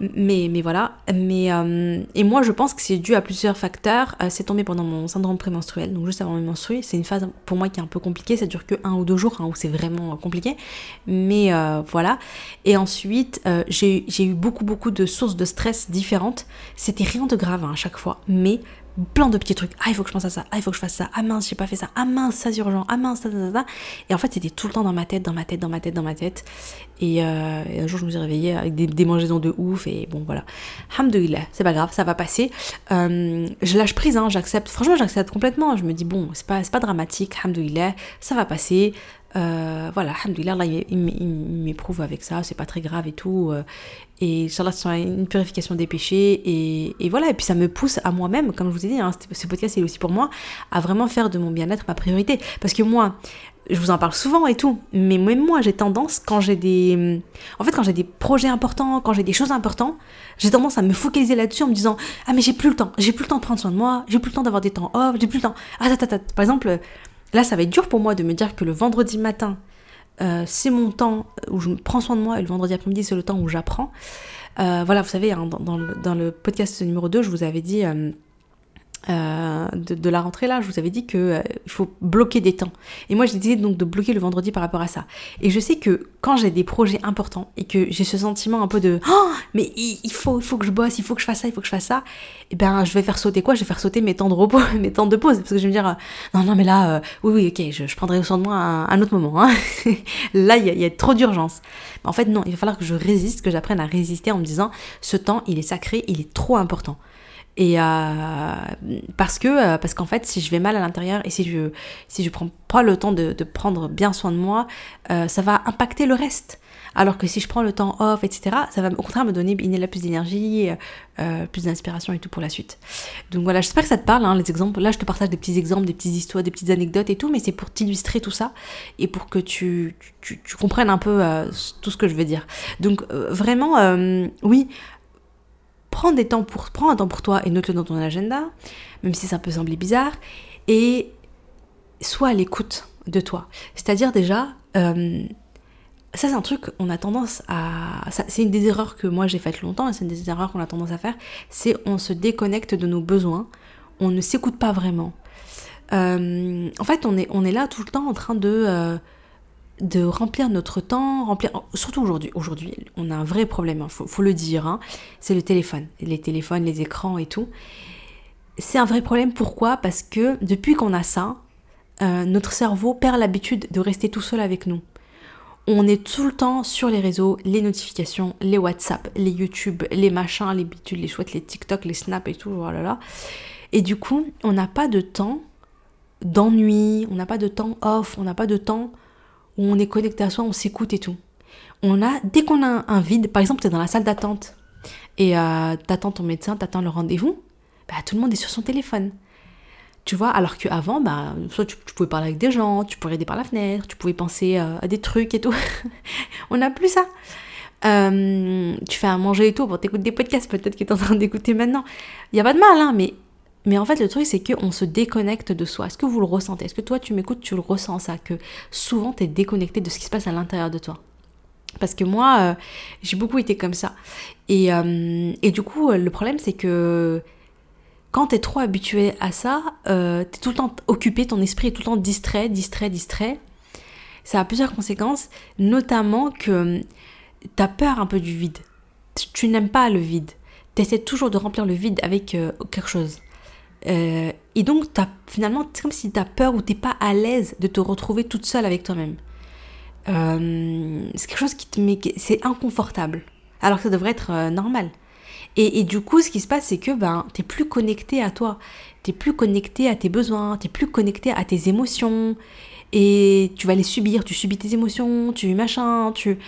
Mais mais voilà. Mais euh, et moi je pense que c'est dû à plusieurs facteurs. Euh, c'est tombé pendant mon syndrome prémenstruel donc juste avant mes menstrues. C'est une phase pour moi qui est un peu compliquée. Ça dure que un ou deux jours hein, où c'est vraiment compliqué. Mais voilà. Et ensuite j'ai eu beaucoup beaucoup de sources de stress différentes. C'était rien de grave hein, à chaque fois, mais plein de petits trucs. Ah, il faut que je pense à ça. Ah, il faut que je fasse ça. Ah mince, j'ai pas fait ça. Ah mince, ça c'est urgent. Ah mince, ça, ça, ça. Et en fait, c'était tout le temps dans ma tête, dans ma tête, dans ma tête, dans ma tête. Et, euh, un jour, je me suis réveillée avec des démangeaisons de ouf. Et bon, voilà. Hamdoulilah, c'est pas grave, ça va passer. Euh, je lâche prise, hein, j'accepte. Franchement, j'accepte complètement. Je me dis, bon, c'est pas, pas dramatique. Hamdoulilah, ça va passer. Euh, voilà, alhamdoulilah, Allah, il, m'éprouve avec ça, c'est pas très grave et tout. Euh, et Inch'Allah, c'est une purification des péchés. Et, et, voilà, et puis ça me pousse à moi-même, comme je vous ai dit, hein, ce podcast c'est aussi pour moi, à vraiment faire de mon bien-être ma priorité. Parce que moi, je vous en parle souvent et tout, mais même moi, j'ai tendance, quand j'ai des. En fait, quand j'ai des projets importants, quand j'ai des choses importantes, j'ai tendance à me focaliser là-dessus en me disant Ah, mais j'ai plus le temps, j'ai plus le temps de prendre soin de moi, j'ai plus le temps d'avoir des temps off, j'ai plus le temps. Ah, Par exemple, Là, ça va être dur pour moi de me dire que le vendredi matin, euh, c'est mon temps où je prends soin de moi et le vendredi après-midi, c'est le temps où j'apprends. Euh, voilà, vous savez, hein, dans, le, podcast numéro 2, je vous avais dit euh, euh, de, la rentrée là, je vous avais dit que euh, faut bloquer des temps. Et moi j'ai décidé donc de bloquer le vendredi par rapport à ça. Et je sais que quand j'ai des projets importants et que j'ai ce sentiment un peu de oh, mais il, faut il faut que je bosse, il faut que je fasse ça, il faut que je fasse ça, et eh ben je vais faire sauter quoi? Je vais faire sauter mes temps de repos, mes temps de pause parce que je vais me dire euh, non non mais là oui oui ok je, prendrai soin de moi à un autre moment. Hein. là il y, y, a trop d'urgence. En fait non, il va falloir que je résiste, que j'apprenne à résister en me disant ce temps il est sacré, il est trop important. Et euh, parce que euh, parce qu'en fait, si je vais mal à l'intérieur et si je si je prends pas le temps de, prendre bien soin de moi, euh, ça va impacter le reste. Alors que si je prends le temps off, etc., ça va au contraire me donner une plus d'énergie, plus d'inspiration et tout pour la suite. Donc voilà, j'espère que ça te parle, hein, les exemples. Là, je te partage des petits exemples, des petites histoires, des petites anecdotes et tout, mais c'est pour t'illustrer tout ça et pour que tu, tu, tu comprennes un peu tout ce que je veux dire. Donc vraiment, oui, prends des temps pour, un temps pour toi et note-le dans ton agenda, même si ça peut sembler bizarre, et sois à l'écoute de toi. C'est-à-dire déjà, euh, ça c'est un truc, on a tendance à... C'est une des erreurs que moi j'ai faites longtemps, et c'est une des erreurs qu'on a tendance à faire, c'est on se déconnecte de nos besoins, on ne s'écoute pas vraiment. Euh, en fait, on est, on est là tout le temps en train de... Euh, de remplir notre temps, remplir surtout aujourd'hui. Aujourd'hui, on a un vrai problème, il hein, faut, le dire. Hein. c'est le téléphone, les téléphones, les écrans et tout. C'est un vrai problème. Pourquoi? Parce que depuis qu'on a ça, euh, notre cerveau perd l'habitude de rester tout seul avec nous. On est tout le temps sur les réseaux, les notifications, les WhatsApp, les YouTube, les machins, les bitudes, les chouettes, les TikTok, les Snap et tout, voilà. Et du coup, on n'a pas de temps d'ennui, on n'a pas de temps off, on n'a pas de temps on est connecté à soi, on s'écoute et tout. On a, dès qu'on a un vide, par exemple, tu es dans la salle d'attente et euh, t'attends ton médecin, t'attends le rendez-vous, bah, tout le monde est sur son téléphone. Tu vois, alors qu'avant, bah, soit tu, pouvais parler avec des gens, tu pouvais regarder par la fenêtre, tu pouvais penser euh, à des trucs et tout. On n'a plus ça. Euh, tu fais à manger et tout, pour t'écouter des podcasts peut-être que tu es en train d'écouter maintenant. Il n'y a pas de mal, hein, mais, mais en fait le truc c'est qu'on se déconnecte de soi. Est-ce que vous le ressentez? Est-ce que toi tu m'écoutes, tu le ressens ça Que souvent tu es déconnecté de ce qui se passe à l'intérieur de toi? Parce que moi, euh, j'ai beaucoup été comme ça. Et, euh, et du coup, le problème, c'est que quand tu es trop habitué à ça, euh, tu es tout le temps occupé, ton esprit est tout le temps distrait, distrait, distrait. Ça a plusieurs conséquences, notamment que tu as peur un peu du vide. Tu, n'aimes pas le vide. Tu essaies toujours de remplir le vide avec quelque chose. Et donc, as, finalement, c'est comme si tu as peur ou tu pas à l'aise de te retrouver toute seule avec toi-même. Euh, c'est quelque chose qui te met, c'est inconfortable, alors que ça devrait être euh, normal. Et, du coup, ce qui se passe, c'est que ben, t'es plus connecté à toi, t'es plus connecté à tes besoins, t'es plus connecté à tes émotions, et tu vas les subir, tu subis tes émotions, tu machin, tu,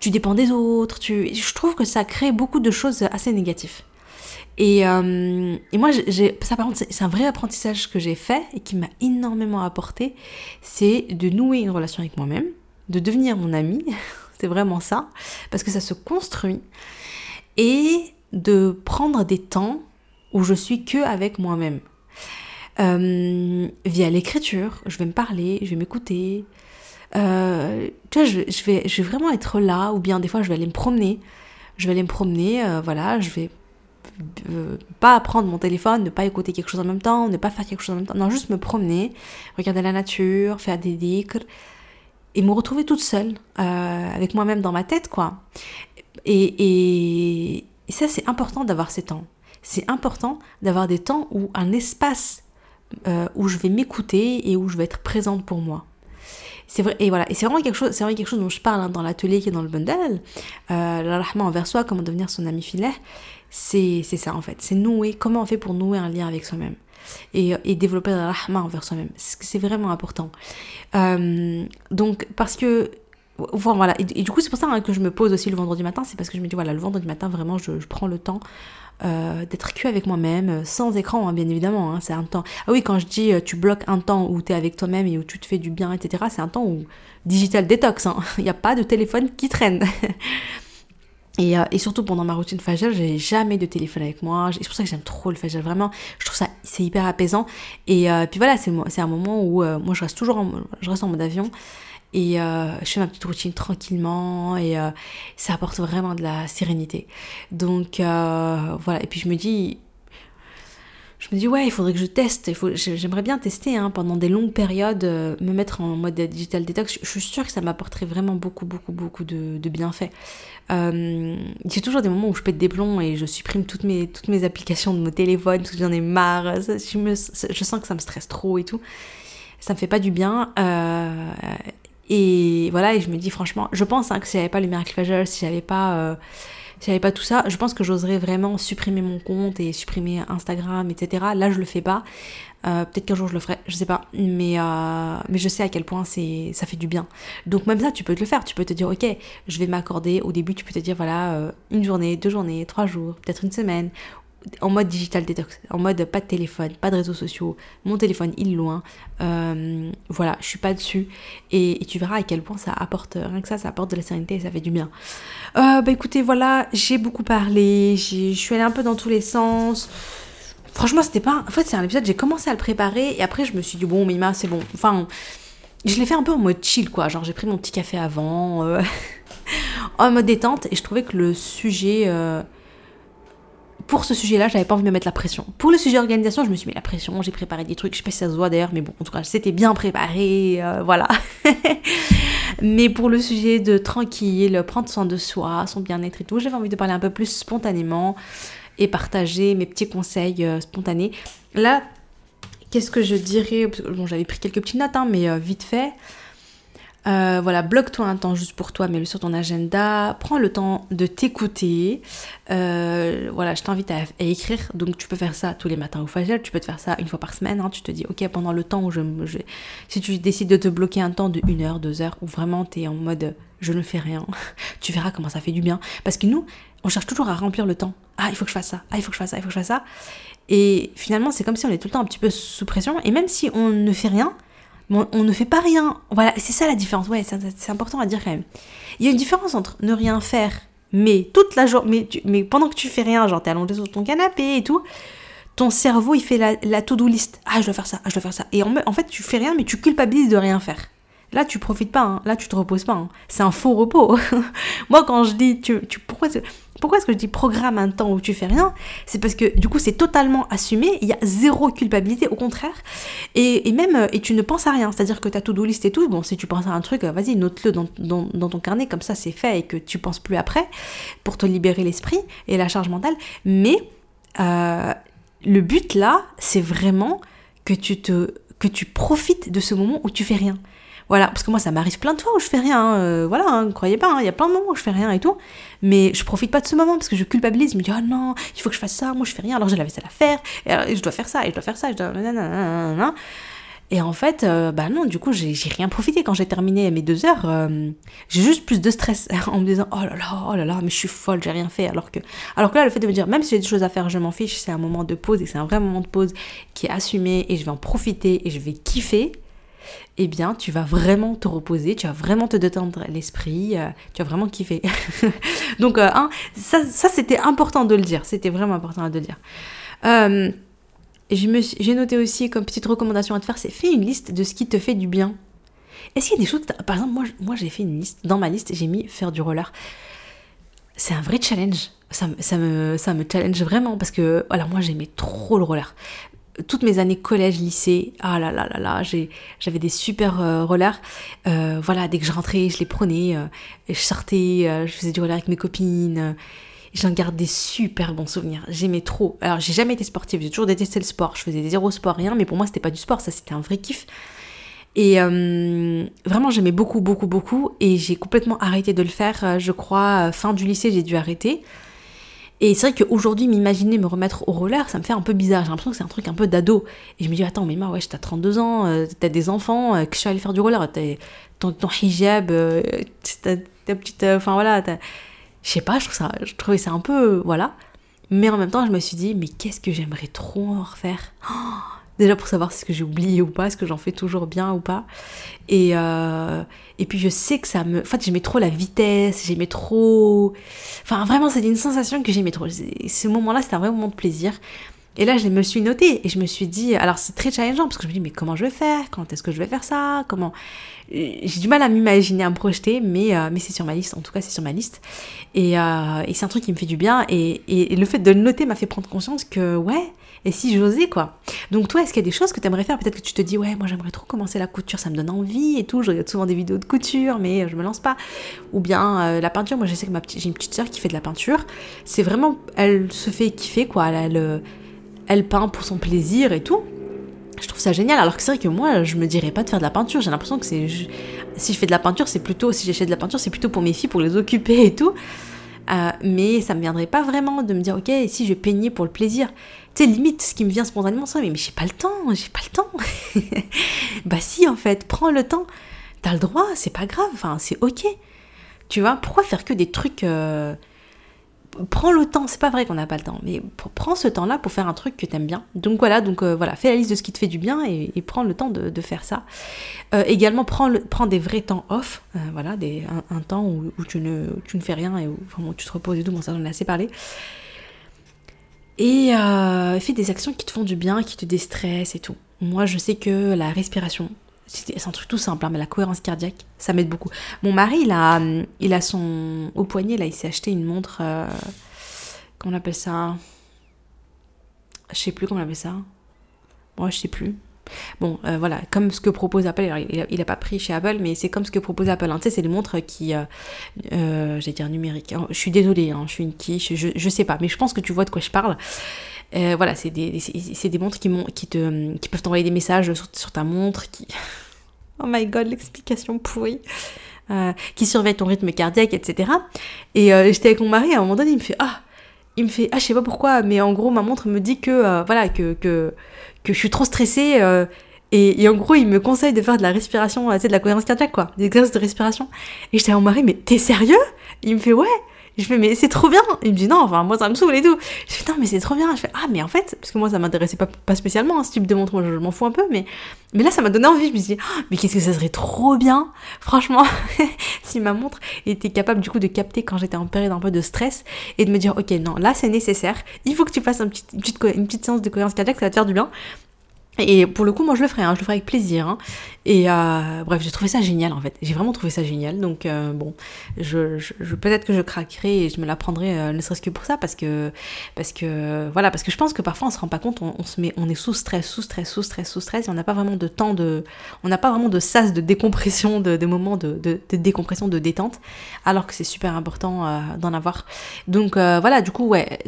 tu dépends des autres, je trouve que ça crée beaucoup de choses assez négatives. Et, euh, et moi, j'ai, ça par contre, c'est un vrai apprentissage que j'ai fait et qui m'a énormément apporté, c'est de nouer une relation avec moi-même, de devenir mon ami, c'est vraiment ça, parce que ça se construit, et de prendre des temps où je suis que avec moi-même. Euh, via l'écriture, je vais me parler, je vais m'écouter. Euh, tu vois, je vais vraiment être là, ou bien des fois je vais aller me promener. Je vais aller me promener, voilà, je vais euh, pas prendre mon téléphone, ne pas écouter quelque chose en même temps, ne pas faire quelque chose en même temps. Non, juste me promener, regarder la nature, faire des dhikr et me retrouver toute seule euh, avec moi-même dans ma tête, quoi. Et, et, ça, c'est important d'avoir ces temps. C'est important d'avoir des temps où un espace euh, où je vais m'écouter et où je vais être présente pour moi. C'est vrai, et voilà, et c'est vraiment quelque chose, c'est vraiment quelque chose dont je parle hein, dans l'atelier qui est dans le bundle, euh, la rahma envers soi, comment devenir son ami filet c'est ça en fait. C'est nouer, comment on fait pour nouer un lien avec soi-même et, développer la rahma envers soi-même. C'est vraiment important. Euh, donc, parce que. Voilà, et, du coup, c'est pour ça hein, que je me pose aussi le vendredi matin. C'est parce que je me dis, voilà, le vendredi matin, vraiment, je, prends le temps euh, d'être que avec moi-même, sans écran, hein, bien évidemment. Hein, c'est un temps. Ah oui, quand je dis euh, tu bloques un temps où tu es avec toi-même et où tu te fais du bien, etc., c'est un temps où digital détox. Il n'y a pas de téléphone qui traîne. Euh, et, surtout pendant ma routine Fajr, j'ai jamais de téléphone avec moi. C'est pour ça que j'aime trop le Fajr. Vraiment, je trouve ça c'est hyper apaisant. Et euh, puis voilà, c'est un moment où euh, moi je reste toujours je reste en mode avion et je fais ma petite routine tranquillement et ça apporte vraiment de la sérénité. Donc voilà. Et puis je me dis, je me dis ouais il faudrait que je teste j'aimerais bien tester hein, pendant des longues périodes me mettre en mode digital detox je suis sûre que ça m'apporterait vraiment beaucoup beaucoup beaucoup de, de bienfaits euh, j'ai toujours des moments où je pète des plombs et je supprime toutes mes, toutes mes applications de mon téléphone parce que j'en ai marre. Je, sens que ça me stresse trop et tout. Ça me fait pas du bien. Euh, et voilà, et je me dis franchement, je pense hein, que si j'avais pas le Miracle Fagel, si j'avais pas. Si j'avais pas tout ça, je pense que j'oserais vraiment supprimer mon compte et supprimer Instagram, etc. Là, je le fais pas. Euh, peut-être qu'un jour je le ferai, je sais pas. Mais, euh, je sais à quel point ça fait du bien. Donc même ça, tu peux te le faire. Tu peux te dire, ok, je vais m'accorder. Au début, tu peux te dire, voilà, euh, une journée, deux journées, trois jours, peut-être une semaine. En mode digital detox, en mode pas de téléphone, pas de réseaux sociaux, mon téléphone il est loin, voilà, je suis pas dessus et, tu verras à quel point ça apporte, rien que ça, ça apporte de la sérénité et ça fait du bien. bah écoutez, voilà, j'ai beaucoup parlé, je suis allée un peu dans tous les sens, Franchement, c'était pas. En fait, c'est un épisode, j'ai commencé à le préparer et après, je me suis dit, bon, Mima, c'est bon. Enfin, je l'ai fait un peu en mode chill, quoi. Genre, j'ai pris mon petit café avant, euh, en mode détente, et je trouvais que le sujet. Pour ce sujet-là, j'avais pas envie de me mettre la pression. Pour le sujet organisation, je me suis mis la pression, j'ai préparé des trucs, je sais pas si ça se voit d'ailleurs, mais bon, en tout cas, c'était bien préparé, euh, voilà. mais pour le sujet de tranquille, prendre soin de soi, son bien-être et tout, j'avais envie de parler un peu plus spontanément et partager mes petits conseils euh, spontanés. Là, qu'est-ce que je dirais? Bon, j'avais pris quelques petites notes, hein, mais euh, vite fait. Euh, voilà, bloque-toi un temps juste pour toi, mets-le sur ton agenda. Prends le temps de t'écouter. Euh, voilà, je t'invite à, écrire. Donc, tu peux faire ça tous les matins au Fajr. Tu peux te faire ça une fois par semaine. Hein. Tu te dis, ok, pendant le temps où je, je, Si tu décides de te bloquer un temps de une heure, deux heures, où vraiment tu es en mode je ne fais rien, tu verras comment ça fait du bien. Parce que nous, on cherche toujours à remplir le temps. Ah, il faut que je fasse ça. Ah, il faut que je fasse ça. Il faut que je fasse ça. Et finalement, c'est comme si on est tout le temps un petit peu sous pression. Et même si on ne fait rien, on ne fait pas rien. Voilà, c'est ça la différence. Ouais, c'est important à dire quand même. Il y a une différence entre ne rien faire, mais toute la journée, mais, mais pendant que tu fais rien, genre t'es allongé sur ton canapé et tout, ton cerveau il fait la, to-do list. Ah, je dois faire ça, ah, je dois faire ça. Et en, en, fait, tu fais rien, mais tu culpabilises de rien faire. Là, tu profites pas, hein. là, tu te reposes pas. Hein. C'est un faux repos. Moi, quand je dis, tu, tu pourquoi pourquoi est-ce que je dis programme un temps où tu fais rien? C'est parce que du coup c'est totalement assumé, il y a zéro culpabilité, au contraire. Et, même, euh, et tu ne penses à rien, c'est-à-dire que tu as tout do list et tout, bon si tu penses à un truc, euh, vas-y note-le dans, dans, ton carnet, comme ça c'est fait et que tu penses plus après, pour te libérer l'esprit et la charge mentale. Mais euh, le but là, c'est vraiment que tu, te, que tu profites de ce moment où tu fais rien. Voilà, parce que moi ça m'arrive plein de fois où je fais rien, hein, euh, voilà, hein, croyez pas, hein, il y a plein de moments où je fais rien et tout, mais je profite pas de ce moment parce que je culpabilise, je me dis oh non, il faut que je fasse ça, moi je fais rien, alors j'ai la vaisselle à faire, et, je dois faire ça, et je dois faire ça, et je dois... Et en fait, euh, bah non, du coup, j'ai rien profité. Quand j'ai terminé mes deux heures, euh, j'ai juste plus de stress en me disant oh là là, oh là là, mais je suis folle, j'ai rien fait. Alors que, alors que là, le fait de me dire, même si j'ai des choses à faire, je m'en fiche, c'est un moment de pause et c'est un vrai moment de pause qui est assumé et je vais en profiter et je vais kiffer eh bien, tu vas vraiment te reposer, tu vas vraiment te détendre l'esprit, euh, tu vas vraiment kiffer. Donc, euh, ça, c'était important de le dire, c'était vraiment important de le dire. Euh, j'ai noté aussi comme petite recommandation à te faire, c'est fais une liste de ce qui te fait du bien. Est-ce qu'il y a des choses, par exemple, moi, j'ai fait une liste, dans ma liste, j'ai mis faire du roller. C'est un vrai challenge. Ça, ça, me, ça me challenge vraiment parce que voilà, moi j'aimais trop le roller toutes mes années collège, lycée, ah là là là là, j'avais des super euh, rollers. Euh, voilà, dès que je rentrais, je les prenais, euh, je sortais, je faisais du roller avec mes copines. J'en garde des super bons souvenirs. J'aimais trop. Alors, j'ai jamais été sportive, j'ai toujours détesté le sport. Je faisais des zéro sport, rien, mais pour moi, c'était pas du sport, ça c'était un vrai kiff. Et vraiment, j'aimais beaucoup, beaucoup, beaucoup. Et j'ai complètement arrêté de le faire. Je crois, fin du lycée, j'ai dû arrêter. Et c'est vrai qu'aujourd'hui, m'imaginer me remettre au roller, ça me fait un peu bizarre. J'ai l'impression que c'est un truc un peu d'ado. Et je me dis, attends, mais moi, ouais, t'as 32 ans, euh, t'as des enfants, euh, que je suis allée faire du roller, t'as ton, hijab, euh, ta, petite. Enfin voilà, je sais pas, je, trouve ça, je trouvais ça un peu. Voilà. Mais en même temps, je me suis dit, mais qu'est-ce que j'aimerais trop en refaire? Oh Déjà pour savoir si ce que j'ai oublié ou pas, est-ce que j'en fais toujours bien ou pas. Et, euh, et puis je sais que ça me... En fait, j'aimais trop la vitesse, j'aimais trop... Enfin, vraiment, c'était une sensation que j'aimais trop. Ce moment-là, c'était un vrai moment de plaisir. Et là, je me suis notée et je me suis dit, alors c'est très challengeant parce que je me dis, mais comment je vais faire? Quand est-ce que je vais faire ça? Comment? J'ai du mal à m'imaginer, à me projeter, mais, euh, mais c'est sur ma liste. En tout cas, c'est sur ma liste. Et, euh, et c'est un truc qui me fait du bien. Et, et le fait de le noter m'a fait prendre conscience que, ouais, et si j'osais quoi. Donc toi, est-ce qu'il y a des choses que tu aimerais faire? Peut-être que tu te dis ouais, moi j'aimerais trop commencer la couture, ça me donne envie et tout. Je regarde souvent des vidéos de couture, mais je me lance pas. Ou bien euh, la peinture. Moi, je sais que j'ai une petite sœur qui fait de la peinture. C'est vraiment, elle se fait kiffer quoi. Elle, elle, elle peint pour son plaisir et tout. Je trouve ça génial. Alors que c'est vrai que moi, je me dirais pas de faire de la peinture. J'ai l'impression que c'est si je fais de la peinture, c'est plutôt si j'achète de la peinture, c'est plutôt pour mes filles, pour les occuper et tout. Euh, mais ça me viendrait pas vraiment de me dire ok si je peigner pour le plaisir. C'est limite ce qui me vient spontanément ça mais, mais j'ai pas le temps j'ai pas le temps. Bah si en fait prends le temps. T'as le droit c'est pas grave enfin c'est ok. Tu vois pourquoi faire que des trucs euh, prends le temps, c'est pas vrai qu'on n'a pas le temps, mais prends ce temps-là pour faire un truc que t'aimes bien. Donc voilà, donc euh, voilà, fais la liste de ce qui te fait du bien et, prends le temps de, faire ça. Euh, également, prends, des vrais temps off, euh, voilà, un, temps où, tu, ne, tu ne fais rien et où vraiment tu te reposes et tout, bon ça j'en ai assez parlé. Et fais des actions qui te font du bien, qui te déstressent et tout. Moi je sais que la respiration, c'est un truc tout simple, hein, mais la cohérence cardiaque, ça m'aide beaucoup. Mon mari, il a, il a son. Au poignet, là, il s'est acheté une montre. Euh, comment on appelle ça? Je sais plus comment on appelle ça. Moi, je sais plus. Bon, euh, voilà, comme ce que propose Apple, il, a, pas pris chez Apple, mais c'est comme ce que propose Apple. Hein. Tu sais, c'est des montres qui, euh, euh j'allais dire numériques. Je suis désolée, hein, je suis une quiche, je, je sais pas, mais je pense que tu vois de quoi je parle. Euh, voilà, c'est des, des montres qui, qui, te, qui peuvent t'envoyer des messages sur, ta montre. Qui... oh my god, l'explication pourrie. Euh, qui surveille ton rythme cardiaque, etc. Et euh, j'étais avec mon mari, à un moment donné, il me fait Ah, il me fait Ah, je sais pas pourquoi, mais en gros, ma montre me dit que, voilà, que, que, que, je suis trop stressée. Et, en gros, il me conseille de faire de la respiration, tu sais, de la cohérence cardiaque, quoi, des exercices de respiration. Et j'étais à mon mari, mais t'es sérieux? Il me fait Ouais. Je fais, mais c'est trop bien. Il me dit, non, enfin, moi, ça me saoule et tout. Je fais, non, mais c'est trop bien. Je fais, ah, mais en fait, parce que moi, ça m'intéressait pas, spécialement, hein, ce type de montre, je, m'en fous un peu, mais, mais là, ça m'a donné envie. Je me suis dit, oh, mais qu'est-ce que ça serait trop bien, franchement, si ma montre était capable, du coup, de capter quand j'étais en période un peu de stress et de me dire, ok, non, là, c'est nécessaire. Il faut que tu fasses une, petite, une petite séance de cohérence cardiaque, ça va te faire du bien. Et pour le coup, moi je le ferai, hein, je le ferai avec plaisir. Hein. Et euh, bref, j'ai trouvé ça génial en fait. J'ai vraiment trouvé ça génial. Donc euh, bon, peut-être que je craquerai et je me la prendrai, euh, ne serait-ce que pour ça, parce que parce que voilà, parce que je pense que parfois on se rend pas compte, on, se met, on est sous stress, sous stress, sous stress, sous stress, et on n'a pas vraiment de temps de, on n'a pas vraiment de sas de décompression, de, moments de, décompression, de détente, alors que c'est super important d'en avoir. Donc voilà, du coup ouais,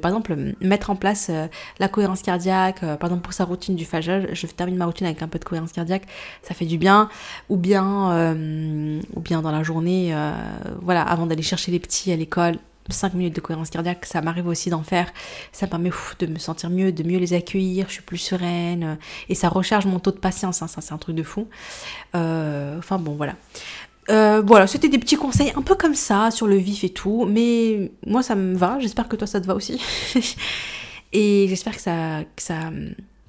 par exemple mettre en place la cohérence cardiaque, par exemple pour sa routine du je termine ma routine avec un peu de cohérence cardiaque, ça fait du bien. Ou bien, euh, ou bien dans la journée, euh, voilà, avant d'aller chercher les petits à l'école, 5 minutes de cohérence cardiaque, ça m'arrive aussi d'en faire. Ça me permet de me sentir mieux, de mieux les accueillir, je suis plus sereine. Euh, et ça recharge mon taux de patience, hein, ça c'est un truc de fou. enfin bon, voilà. voilà, c'était des petits conseils un peu comme ça, sur le vif et tout. Mais moi ça me va, j'espère que toi ça te va aussi. et j'espère que ça, que ça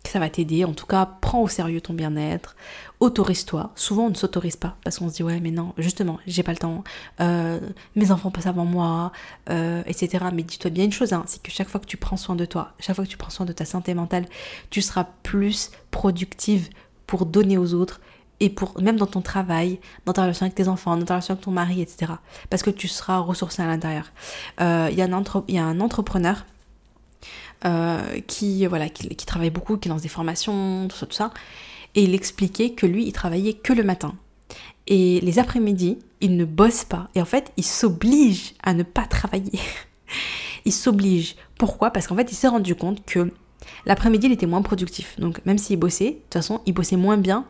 ça va t'aider. En tout cas, prends au sérieux ton bien-être, autorise-toi. Souvent, on ne s'autorise pas parce qu'on se dit ouais, mais non, justement, j'ai pas le temps. Euh, mes enfants passent avant moi, euh, etc. Mais dis-toi bien une chose, hein, c'est que chaque fois que tu prends soin de toi, chaque fois que tu prends soin de ta santé mentale, tu seras plus productive pour donner aux autres et pour même dans ton travail, dans ta relation avec tes enfants, dans ta relation avec ton mari, etc. Parce que tu seras ressourcé à l'intérieur. Euh, il y, y, a un entrepreneur euh, qui, voilà, qui, travaille beaucoup, qui lance des formations, tout ça, tout ça. Et il expliquait que lui, il travaillait que le matin. Et les après-midi, il ne bosse pas. Et en fait, il s'oblige à ne pas travailler. il s'oblige. Pourquoi? Parce qu'en fait, il s'est rendu compte que l'après-midi, il était moins productif. Donc, même s'il bossait, de toute façon, il bossait moins bien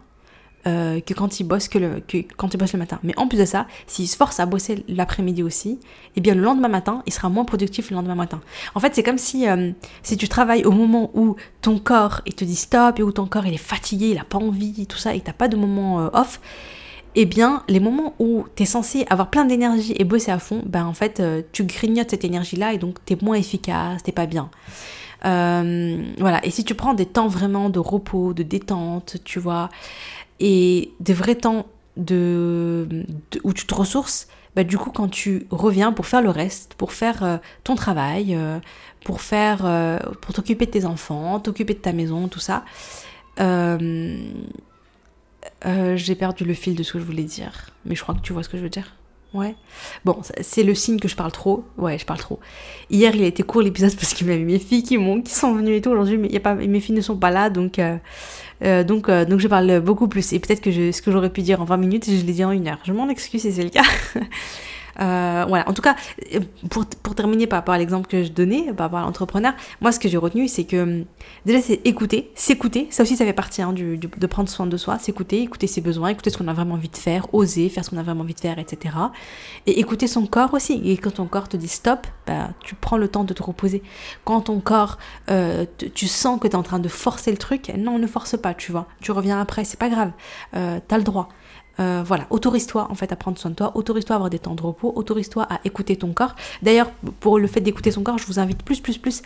euh, que quand il bosse que, le, que quand il bosse le matin. Mais en plus de ça, s'il se force à bosser l'après-midi aussi, eh bien le lendemain matin, il sera moins productif le lendemain matin. En fait, c'est comme si euh, si tu travailles au moment où ton corps il te dit stop et où ton corps il est fatigué, il a pas envie, tout ça, et t'as pas de moment euh, off. Eh bien, les moments où tu es censé avoir plein d'énergie et bosser à fond, ben en fait, tu grignotes cette énergie-là et donc tu es moins efficace, t'es pas bien. voilà, et si tu prends des temps vraiment de repos, de détente, tu vois, et des vrais temps de, où tu te ressources, bah, du coup quand tu reviens pour faire le reste, pour faire euh, ton travail, euh, pour faire euh, pour t'occuper de tes enfants, t'occuper de ta maison, tout ça, j'ai perdu le fil de ce que je voulais dire, mais je crois que tu vois ce que je veux dire. Ouais. Bon, c'est le signe que je parle trop. Ouais, je parle trop. Hier, il a été court l'épisode parce qu'il y avait mes filles qui, qui sont venues et tout. Aujourd'hui, mes filles ne sont pas là, donc, euh, euh, donc, euh, donc je parle beaucoup plus. Et peut-être que je, ce que j'aurais pu dire en 20 minutes, je l'ai dit en une heure. Je m'en excuse si c'est le cas. Euh, voilà, en tout cas, pour, pour terminer par rapport à l'exemple que je donnais, par rapport à l'entrepreneur, moi ce que j'ai retenu, c'est que hum, déjà c'est écouter, s'écouter, ça aussi ça fait partie hein, du, de prendre soin de soi, s'écouter, écouter ses besoins, écouter ce qu'on a vraiment envie de faire, oser faire ce qu'on a vraiment envie de faire, etc. Et écouter son corps aussi. Et quand ton corps te dit stop, bah, tu prends le temps de te reposer. Quand ton corps, euh, tu sens que tu es en train de forcer le truc, non, ne force pas, tu vois. Tu reviens après, c'est pas grave, euh, t'as le droit. Euh, voilà, autorise-toi en fait à prendre soin de toi, autorise-toi à avoir des temps de repos, autorise-toi à écouter ton corps. D'ailleurs, pour le fait d'écouter son corps, je vous invite plus, plus, plus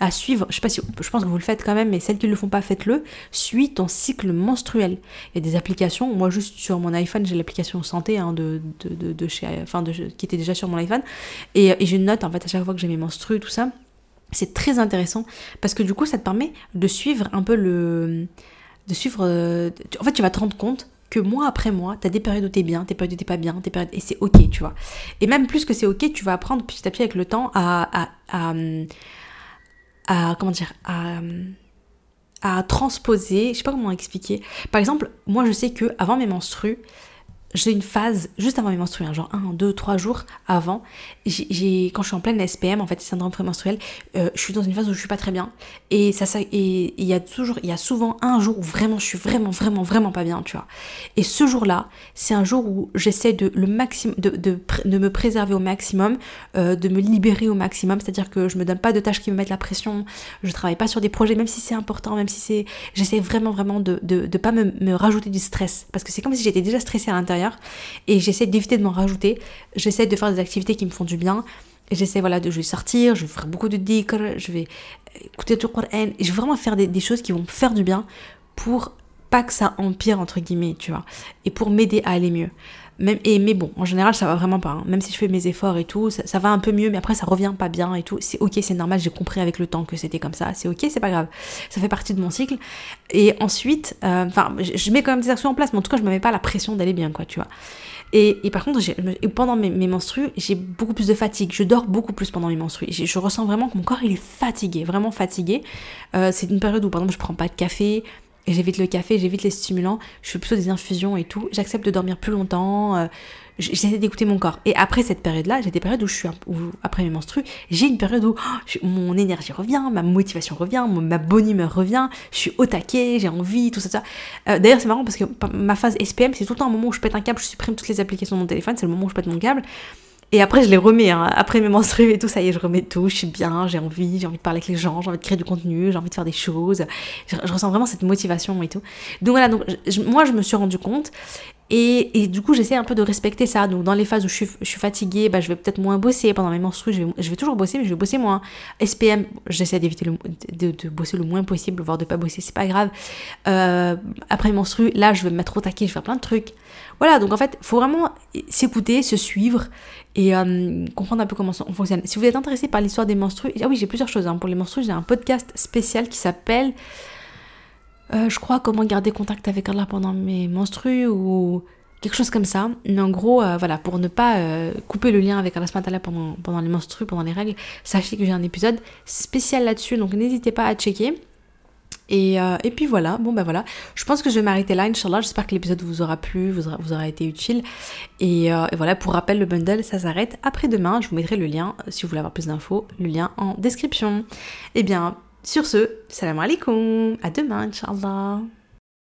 à suivre, je sais pas si, je pense que vous le faites quand même, mais celles qui ne le font pas, faites-le, suis ton cycle menstruel. Il y a des applications, moi juste sur mon iPhone, j'ai l'application santé hein, de, de, de, chez, enfin de, qui était déjà sur mon iPhone, et, et j'ai une note en fait à chaque fois que j'ai mes menstrues, tout ça. C'est très intéressant parce que du coup, ça te permet de suivre un peu le, de suivre, euh, en fait, tu vas te rendre compte que mois après mois, tu as des périodes où tu es bien, des périodes où tu pas bien, des périodes... et c'est ok, tu vois. Et même plus que c'est ok, tu vas apprendre petit à petit avec le temps à, à, à, comment dire, à, à transposer, je sais pas comment expliquer. Par exemple, moi je sais que avant mes menstrues, j'ai une phase juste avant mes menstrues, hein, genre un, deux, trois jours avant. Quand je suis en pleine SPM, en fait, syndrome prémenstruel, euh, je suis dans une phase où je suis pas très bien. Et ça, et il y a toujours, il y a souvent un jour où vraiment, je suis vraiment, vraiment, vraiment pas bien, tu vois. Et ce jour-là, c'est un jour où j'essaie de le maximum, de, de, me préserver au maximum, euh, de me libérer au maximum. C'est-à-dire que je me donne pas de tâches qui me mettent la pression. Je travaille pas sur des projets, même si c'est important, même si c'est, j'essaie vraiment, vraiment de, de, de pas me, me rajouter du stress, parce que c'est comme si j'étais déjà stressée à l'intérieur et j'essaie d'éviter de m'en rajouter. J'essaie de faire des activités qui me font du bien. J'essaie voilà, de sortir, je vais faire beaucoup de dhikr, je vais écouter le Coran. Je vais vraiment faire des, choses qui vont me faire du bien pour pas que ça empire, entre guillemets, tu vois. Et pour m'aider à aller mieux. Et, mais bon, en général, ça va vraiment pas. Hein. Même si je fais mes efforts et tout, ça, va un peu mieux, mais après, ça revient pas bien et tout. C'est ok, c'est normal, j'ai compris avec le temps que c'était comme ça. C'est ok, c'est pas grave. Ça fait partie de mon cycle. Et ensuite, euh, enfin, je mets quand même des actions en place, mais en tout cas, je me mets pas la pression d'aller bien, quoi, tu vois. Et, par contre, pendant mes, mes menstrues, j'ai beaucoup plus de fatigue. Je dors beaucoup plus pendant mes menstrues. Je, ressens vraiment que mon corps, il est fatigué, vraiment fatigué. Euh, c'est une période où, par exemple, je prends pas de café, j'évite le café, j'évite les stimulants, je fais plutôt des infusions et tout. J'accepte de dormir plus longtemps. Euh, j'essaie d'écouter mon corps. Et après cette période-là, j'ai des périodes où je suis, où, après mes menstrues, j'ai une période où oh, mon énergie revient, ma motivation revient, ma bonne humeur revient, je suis au taquet, j'ai envie, tout ça. ça. Euh, d'ailleurs, c'est marrant parce que ma phase SPM, c'est tout le temps un moment où je pète un câble, je supprime toutes les applications de mon téléphone, c'est le moment où je pète mon câble. Et après, je les remets. Hein. Après mes menstrues et tout, ça y est, je remets tout. Je suis bien, j'ai envie, j'ai envie de parler avec les gens, j'ai envie de créer du contenu, j'ai envie de faire des choses. Je, ressens vraiment cette motivation et tout. Donc voilà, donc, moi, je me suis rendu compte. Et, du coup, j'essaie un peu de respecter ça. Donc, dans les phases où je suis, fatiguée, bah, je vais peut-être moins bosser. Pendant mes menstrues, je vais, je vais, toujours bosser, mais je vais bosser moins. SPM, j'essaie d'éviter de, bosser le moins possible, voire de pas bosser, c'est pas grave. Euh, après menstrues, là, je vais me mettre au taquet, je vais faire plein de trucs. Voilà, donc en fait, faut vraiment s'écouter, se suivre et euh, comprendre un peu comment on fonctionne. Si vous êtes intéressé par l'histoire des menstrues, ah oui, j'ai plusieurs choses. Hein. Pour les menstrues, j'ai un podcast spécial qui s'appelle, euh, je crois, Comment garder contact avec Allah pendant mes menstrues ou quelque chose comme ça. Mais en gros, euh, voilà, pour ne pas couper le lien avec Allah pendant, pendant les menstrues, pendant les règles, sachez que j'ai un épisode spécial là-dessus, donc n'hésitez pas à checker. Et, euh, et, puis voilà, bon ben voilà, je pense que je vais m'arrêter là, Inch'Allah, j'espère que l'épisode vous aura plu, vous aura, été utile. Et, euh, et, voilà, pour rappel, le bundle, ça s'arrête après-demain, je vous mettrai le lien, si vous voulez avoir plus d'infos, le lien en description. Et eh bien, sur ce, salam alaikum, à demain, Inch'Allah.